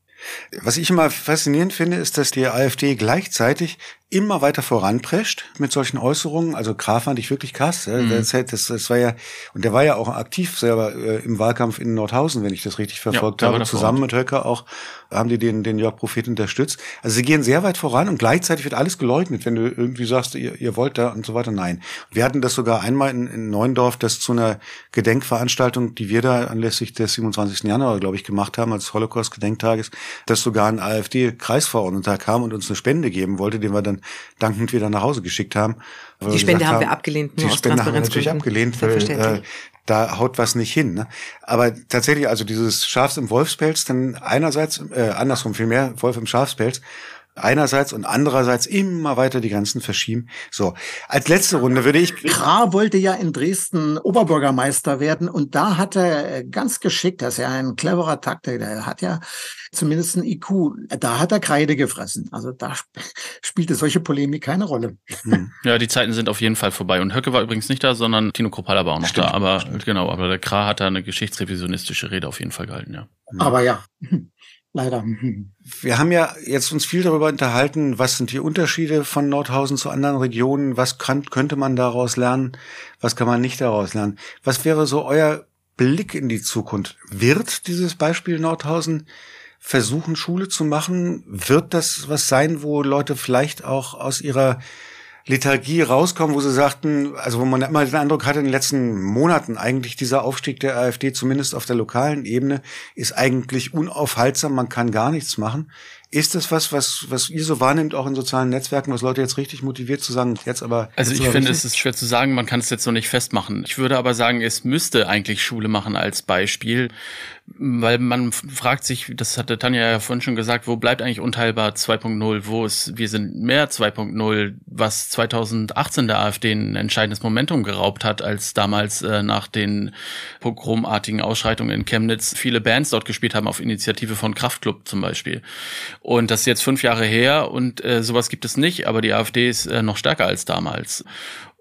Was ich immer faszinierend finde, ist, dass die AfD gleichzeitig immer weiter voranprescht mit solchen Äußerungen. Also Graf fand ich wirklich krass. Mhm. Das, das, das, war ja, und der war ja auch aktiv selber äh, im Wahlkampf in Nordhausen, wenn ich das richtig verfolgt ja, habe. Zusammen mit Höcker auch haben die den, den Jörg Prophet unterstützt. Also sie gehen sehr weit voran und gleichzeitig wird alles geleugnet, wenn du irgendwie sagst, ihr, ihr wollt da und so weiter. Nein. Wir hatten das sogar einmal in, in Neuendorf, das zu einer Gedenkveranstaltung, die wir da anlässlich des 27. Januar, glaube ich, gemacht haben, als Holocaust-Gedenktages, dass sogar ein AfD-Kreisverordneter kam und uns eine Spende geben wollte, den wir dann dankend wieder nach Hause geschickt haben. Die Spende haben wir abgelehnt. Nur die Spende haben wir natürlich abgelehnt, weil äh, da haut was nicht hin. Ne? Aber tatsächlich, also dieses Schafs im Wolfspelz, dann einerseits, äh, andersrum vielmehr, Wolf im Schafspelz, einerseits und andererseits immer weiter die Grenzen verschieben. So, als letzte Runde würde ich... Krah wollte ja in Dresden Oberbürgermeister werden und da hat er äh, ganz geschickt, das ist ja ein cleverer Taktik, der hat ja zumindest ein IQ, da hat er Kreide gefressen. Also da *laughs* spielte solche Polemik keine Rolle. Hm. Ja, die Zeiten sind auf jeden Fall vorbei. Und Höcke war übrigens nicht da, sondern Tino Kropala war auch noch stimmt, da. Aber stimmt. genau, aber der Krah hat da eine geschichtsrevisionistische Rede auf jeden Fall gehalten, ja. Aber ja leider. Wir haben ja jetzt uns viel darüber unterhalten, was sind die Unterschiede von Nordhausen zu anderen Regionen, was kann, könnte man daraus lernen, was kann man nicht daraus lernen. Was wäre so euer Blick in die Zukunft? Wird dieses Beispiel Nordhausen versuchen, Schule zu machen? Wird das was sein, wo Leute vielleicht auch aus ihrer Lethargie rauskommen, wo sie sagten, also wo man immer den Eindruck hatte in den letzten Monaten eigentlich dieser Aufstieg der AfD, zumindest auf der lokalen Ebene, ist eigentlich unaufhaltsam, man kann gar nichts machen. Ist das was, was, was ihr so wahrnimmt, auch in sozialen Netzwerken, was Leute jetzt richtig motiviert zu sagen, jetzt aber. Also ich finde, richtig? es ist schwer zu sagen, man kann es jetzt noch nicht festmachen. Ich würde aber sagen, es müsste eigentlich Schule machen als Beispiel, weil man fragt sich, das hatte Tanja ja vorhin schon gesagt, wo bleibt eigentlich unteilbar 2.0, wo ist, wir sind mehr 2.0, was 2018 der AfD ein entscheidendes Momentum geraubt hat, als damals äh, nach den pogromartigen Ausschreitungen in Chemnitz viele Bands dort gespielt haben, auf Initiative von Kraftklub zum Beispiel. Und das ist jetzt fünf Jahre her und äh, sowas gibt es nicht, aber die AfD ist äh, noch stärker als damals.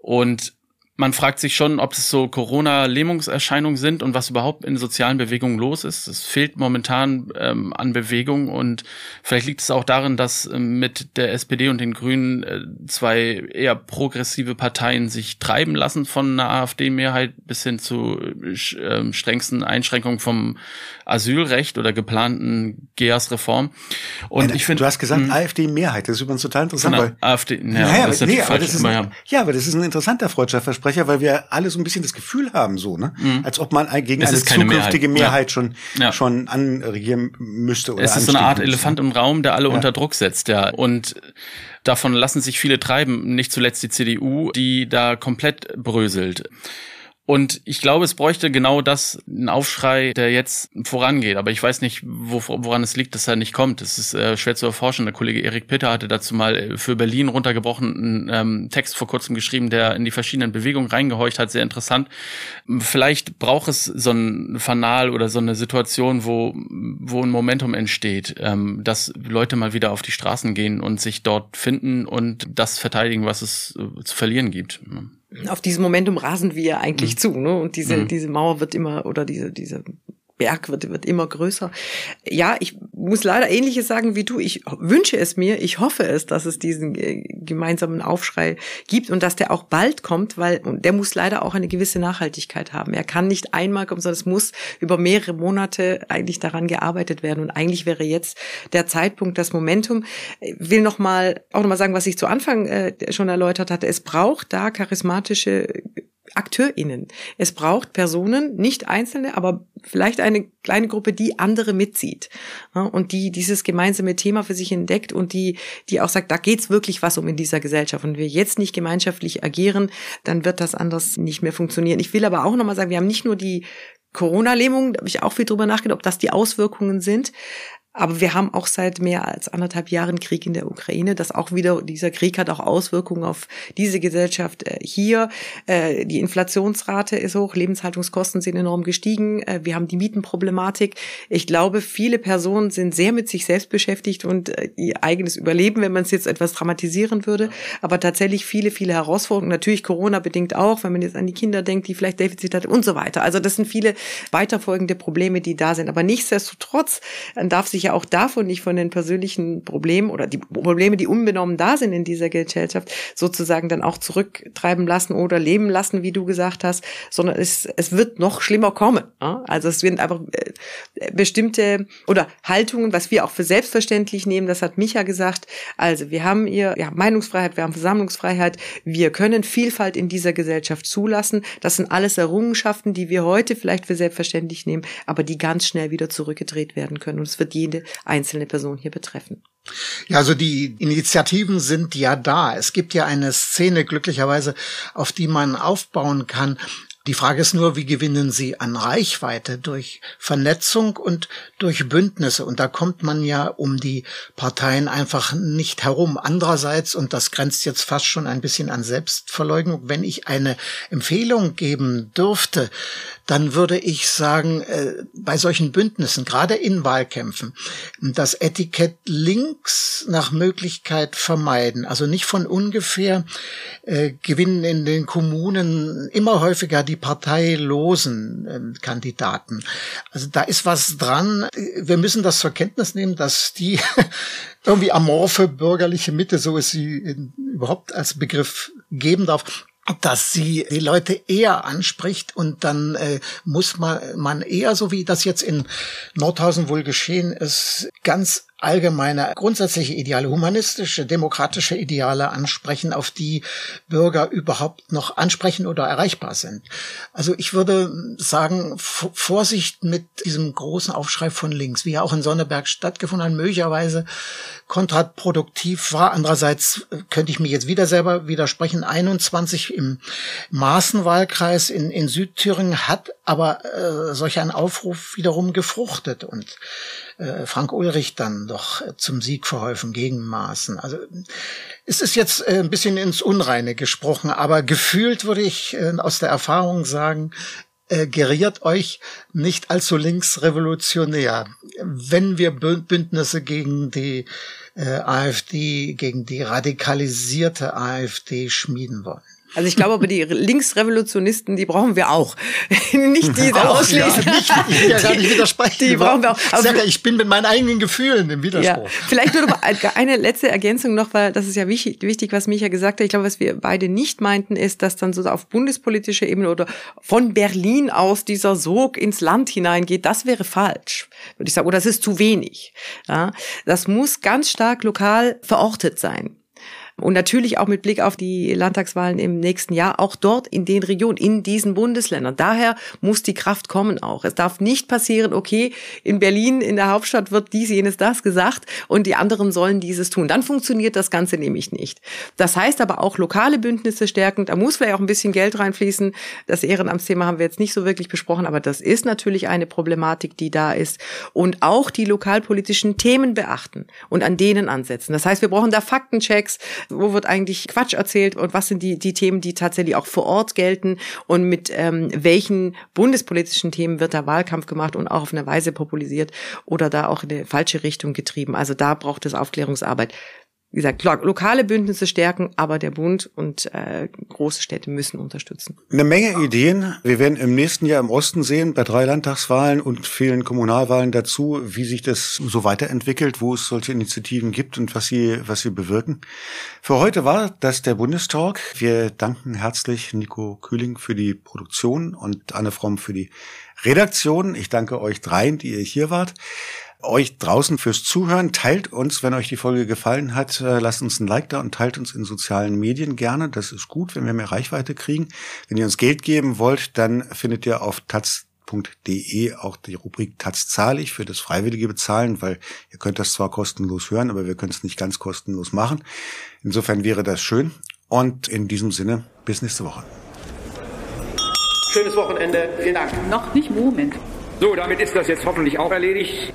Und man fragt sich schon, ob es so Corona-Lähmungserscheinungen sind und was überhaupt in sozialen Bewegungen los ist. Es fehlt momentan ähm, an Bewegung und vielleicht liegt es auch darin, dass ähm, mit der SPD und den Grünen äh, zwei eher progressive Parteien sich treiben lassen von einer AfD-Mehrheit bis hin zu äh, strengsten Einschränkungen vom Asylrecht oder geplanten GEAS-Reform. Und ja, ich finde, du hast gesagt hm. AfD-Mehrheit. Das ist übrigens total interessant. Weil, AfD, ja, ja, das ist nee, aber das ist ja, aber das ist ein interessanter Freundschaftsversprecher, weil wir alle so ein bisschen das Gefühl haben, so, ne, mhm. als ob man gegen es eine zukünftige Mehrheit, Mehrheit schon ja. schon anregieren müsste. Oder es ist so eine Art müsste. Elefant im Raum, der alle unter Druck setzt, ja. Und davon lassen sich viele treiben, nicht zuletzt die CDU, die da komplett bröselt. Und ich glaube, es bräuchte genau das, ein Aufschrei, der jetzt vorangeht. Aber ich weiß nicht, woran es liegt, dass er nicht kommt. Es ist äh, schwer zu erforschen. Der Kollege Erik Pitter hatte dazu mal äh, für Berlin runtergebrochen einen ähm, Text vor kurzem geschrieben, der in die verschiedenen Bewegungen reingehorcht hat. Sehr interessant. Vielleicht braucht es so ein Fanal oder so eine Situation, wo, wo ein Momentum entsteht, ähm, dass Leute mal wieder auf die Straßen gehen und sich dort finden und das verteidigen, was es äh, zu verlieren gibt auf diesem Momentum rasen wir eigentlich mhm. zu, ne? Und diese, mhm. diese Mauer wird immer, oder diese, diese Berg wird, wird immer größer. Ja, ich muss leider Ähnliches sagen wie du. Ich wünsche es mir, ich hoffe es, dass es diesen äh, gemeinsamen Aufschrei gibt und dass der auch bald kommt, weil der muss leider auch eine gewisse Nachhaltigkeit haben. Er kann nicht einmal kommen, sondern es muss über mehrere Monate eigentlich daran gearbeitet werden. Und eigentlich wäre jetzt der Zeitpunkt, das Momentum. Ich will noch mal auch noch mal sagen, was ich zu Anfang äh, schon erläutert hatte. Es braucht da charismatische AkteurInnen. Es braucht Personen, nicht Einzelne, aber vielleicht eine kleine Gruppe, die andere mitzieht und die dieses gemeinsame Thema für sich entdeckt und die, die auch sagt, da geht's wirklich was um in dieser Gesellschaft. Und wir jetzt nicht gemeinschaftlich agieren, dann wird das anders nicht mehr funktionieren. Ich will aber auch nochmal sagen, wir haben nicht nur die Corona-Lähmung, da habe ich auch viel drüber nachgedacht, ob das die Auswirkungen sind. Aber wir haben auch seit mehr als anderthalb Jahren Krieg in der Ukraine. Das auch wieder, dieser Krieg hat auch Auswirkungen auf diese Gesellschaft äh, hier. Äh, die Inflationsrate ist hoch, Lebenshaltungskosten sind enorm gestiegen. Äh, wir haben die Mietenproblematik. Ich glaube, viele Personen sind sehr mit sich selbst beschäftigt und ihr eigenes Überleben, wenn man es jetzt etwas dramatisieren würde. Aber tatsächlich viele, viele Herausforderungen. Natürlich Corona bedingt auch, wenn man jetzt an die Kinder denkt, die vielleicht Defizit hat und so weiter. Also das sind viele weiterfolgende Probleme, die da sind. Aber nichtsdestotrotz darf sich ja auch davon nicht von den persönlichen Problemen oder die Probleme, die unbenommen da sind in dieser Gesellschaft, sozusagen dann auch zurücktreiben lassen oder leben lassen, wie du gesagt hast, sondern es, es wird noch schlimmer kommen. Also es werden einfach äh, bestimmte oder Haltungen, was wir auch für selbstverständlich nehmen, das hat Micha gesagt. Also wir haben ihr ja, Meinungsfreiheit, wir haben Versammlungsfreiheit, wir können Vielfalt in dieser Gesellschaft zulassen. Das sind alles Errungenschaften, die wir heute vielleicht für selbstverständlich nehmen, aber die ganz schnell wieder zurückgedreht werden können. Und es wird jede jede einzelne Person hier betreffen. Ja, also die Initiativen sind ja da. Es gibt ja eine Szene glücklicherweise, auf die man aufbauen kann. Die Frage ist nur, wie gewinnen sie an Reichweite durch Vernetzung und durch Bündnisse? Und da kommt man ja um die Parteien einfach nicht herum. Andererseits, und das grenzt jetzt fast schon ein bisschen an Selbstverleugnung, wenn ich eine Empfehlung geben dürfte, dann würde ich sagen, äh, bei solchen Bündnissen, gerade in Wahlkämpfen, das Etikett links nach Möglichkeit vermeiden. Also nicht von ungefähr äh, gewinnen in den Kommunen immer häufiger die parteilosen äh, Kandidaten. Also da ist was dran. Wir müssen das zur Kenntnis nehmen, dass die *laughs* irgendwie amorphe bürgerliche Mitte, so ist sie in, überhaupt als Begriff geben darf, dass sie die Leute eher anspricht und dann äh, muss man, man eher, so wie das jetzt in Nordhausen wohl geschehen ist, ganz allgemeine, grundsätzliche Ideale, humanistische, demokratische Ideale ansprechen, auf die Bürger überhaupt noch ansprechen oder erreichbar sind. Also ich würde sagen, Vorsicht mit diesem großen Aufschrei von links, wie er auch in Sonneberg stattgefunden hat, möglicherweise kontraproduktiv war. Andererseits könnte ich mir jetzt wieder selber widersprechen. 21 im Maßenwahlkreis in, in Südthüringen hat aber äh, solch ein Aufruf wiederum gefruchtet und äh, Frank Ulrich dann doch äh, zum Sieg verholfen gegen Maaßen. Also es ist jetzt äh, ein bisschen ins Unreine gesprochen, aber gefühlt würde ich äh, aus der Erfahrung sagen, äh, geriert euch nicht allzu linksrevolutionär, wenn wir Bündnisse gegen die äh, AfD, gegen die radikalisierte AfD schmieden wollen. Also ich glaube aber, die Linksrevolutionisten, die brauchen wir auch. *laughs* nicht diese auch, ausschließlich. Ja, nicht, ich will ja gar nicht widersprechen. Die brauchen wir auch. Aber ich, sage, ich bin mit meinen eigenen Gefühlen im Widerspruch. Ja, vielleicht nur noch eine letzte Ergänzung noch, weil das ist ja wichtig, wichtig, was Micha gesagt hat. Ich glaube, was wir beide nicht meinten, ist, dass dann so auf bundespolitischer Ebene oder von Berlin aus dieser Sog ins Land hineingeht. Das wäre falsch, würde ich sagen. Oder das ist zu wenig. Ja, das muss ganz stark lokal verortet sein. Und natürlich auch mit Blick auf die Landtagswahlen im nächsten Jahr, auch dort in den Regionen, in diesen Bundesländern. Daher muss die Kraft kommen auch. Es darf nicht passieren, okay, in Berlin, in der Hauptstadt wird dies, jenes, das gesagt und die anderen sollen dieses tun. Dann funktioniert das Ganze nämlich nicht. Das heißt aber auch lokale Bündnisse stärken. Da muss vielleicht auch ein bisschen Geld reinfließen. Das Ehrenamtsthema haben wir jetzt nicht so wirklich besprochen, aber das ist natürlich eine Problematik, die da ist. Und auch die lokalpolitischen Themen beachten und an denen ansetzen. Das heißt, wir brauchen da Faktenchecks wo wird eigentlich Quatsch erzählt und was sind die, die Themen, die tatsächlich auch vor Ort gelten und mit ähm, welchen bundespolitischen Themen wird da Wahlkampf gemacht und auch auf eine Weise populisiert oder da auch in eine falsche Richtung getrieben. Also da braucht es Aufklärungsarbeit wie gesagt, lokale Bündnisse stärken, aber der Bund und äh, große Städte müssen unterstützen. Eine Menge Ideen. Wir werden im nächsten Jahr im Osten sehen, bei drei Landtagswahlen und vielen Kommunalwahlen dazu, wie sich das so weiterentwickelt, wo es solche Initiativen gibt und was sie, was sie bewirken. Für heute war das der Bundestalk. Wir danken herzlich Nico Kühling für die Produktion und Anne Fromm für die Redaktion. Ich danke euch dreien, die ihr hier wart euch draußen fürs Zuhören. Teilt uns, wenn euch die Folge gefallen hat, äh, lasst uns ein Like da und teilt uns in sozialen Medien gerne. Das ist gut, wenn wir mehr Reichweite kriegen. Wenn ihr uns Geld geben wollt, dann findet ihr auf taz.de auch die Rubrik Taz zahlig für das freiwillige Bezahlen, weil ihr könnt das zwar kostenlos hören, aber wir können es nicht ganz kostenlos machen. Insofern wäre das schön. Und in diesem Sinne, bis nächste Woche. Schönes Wochenende. Vielen Dank. Noch nicht Moment. So, damit ist das jetzt hoffentlich auch erledigt.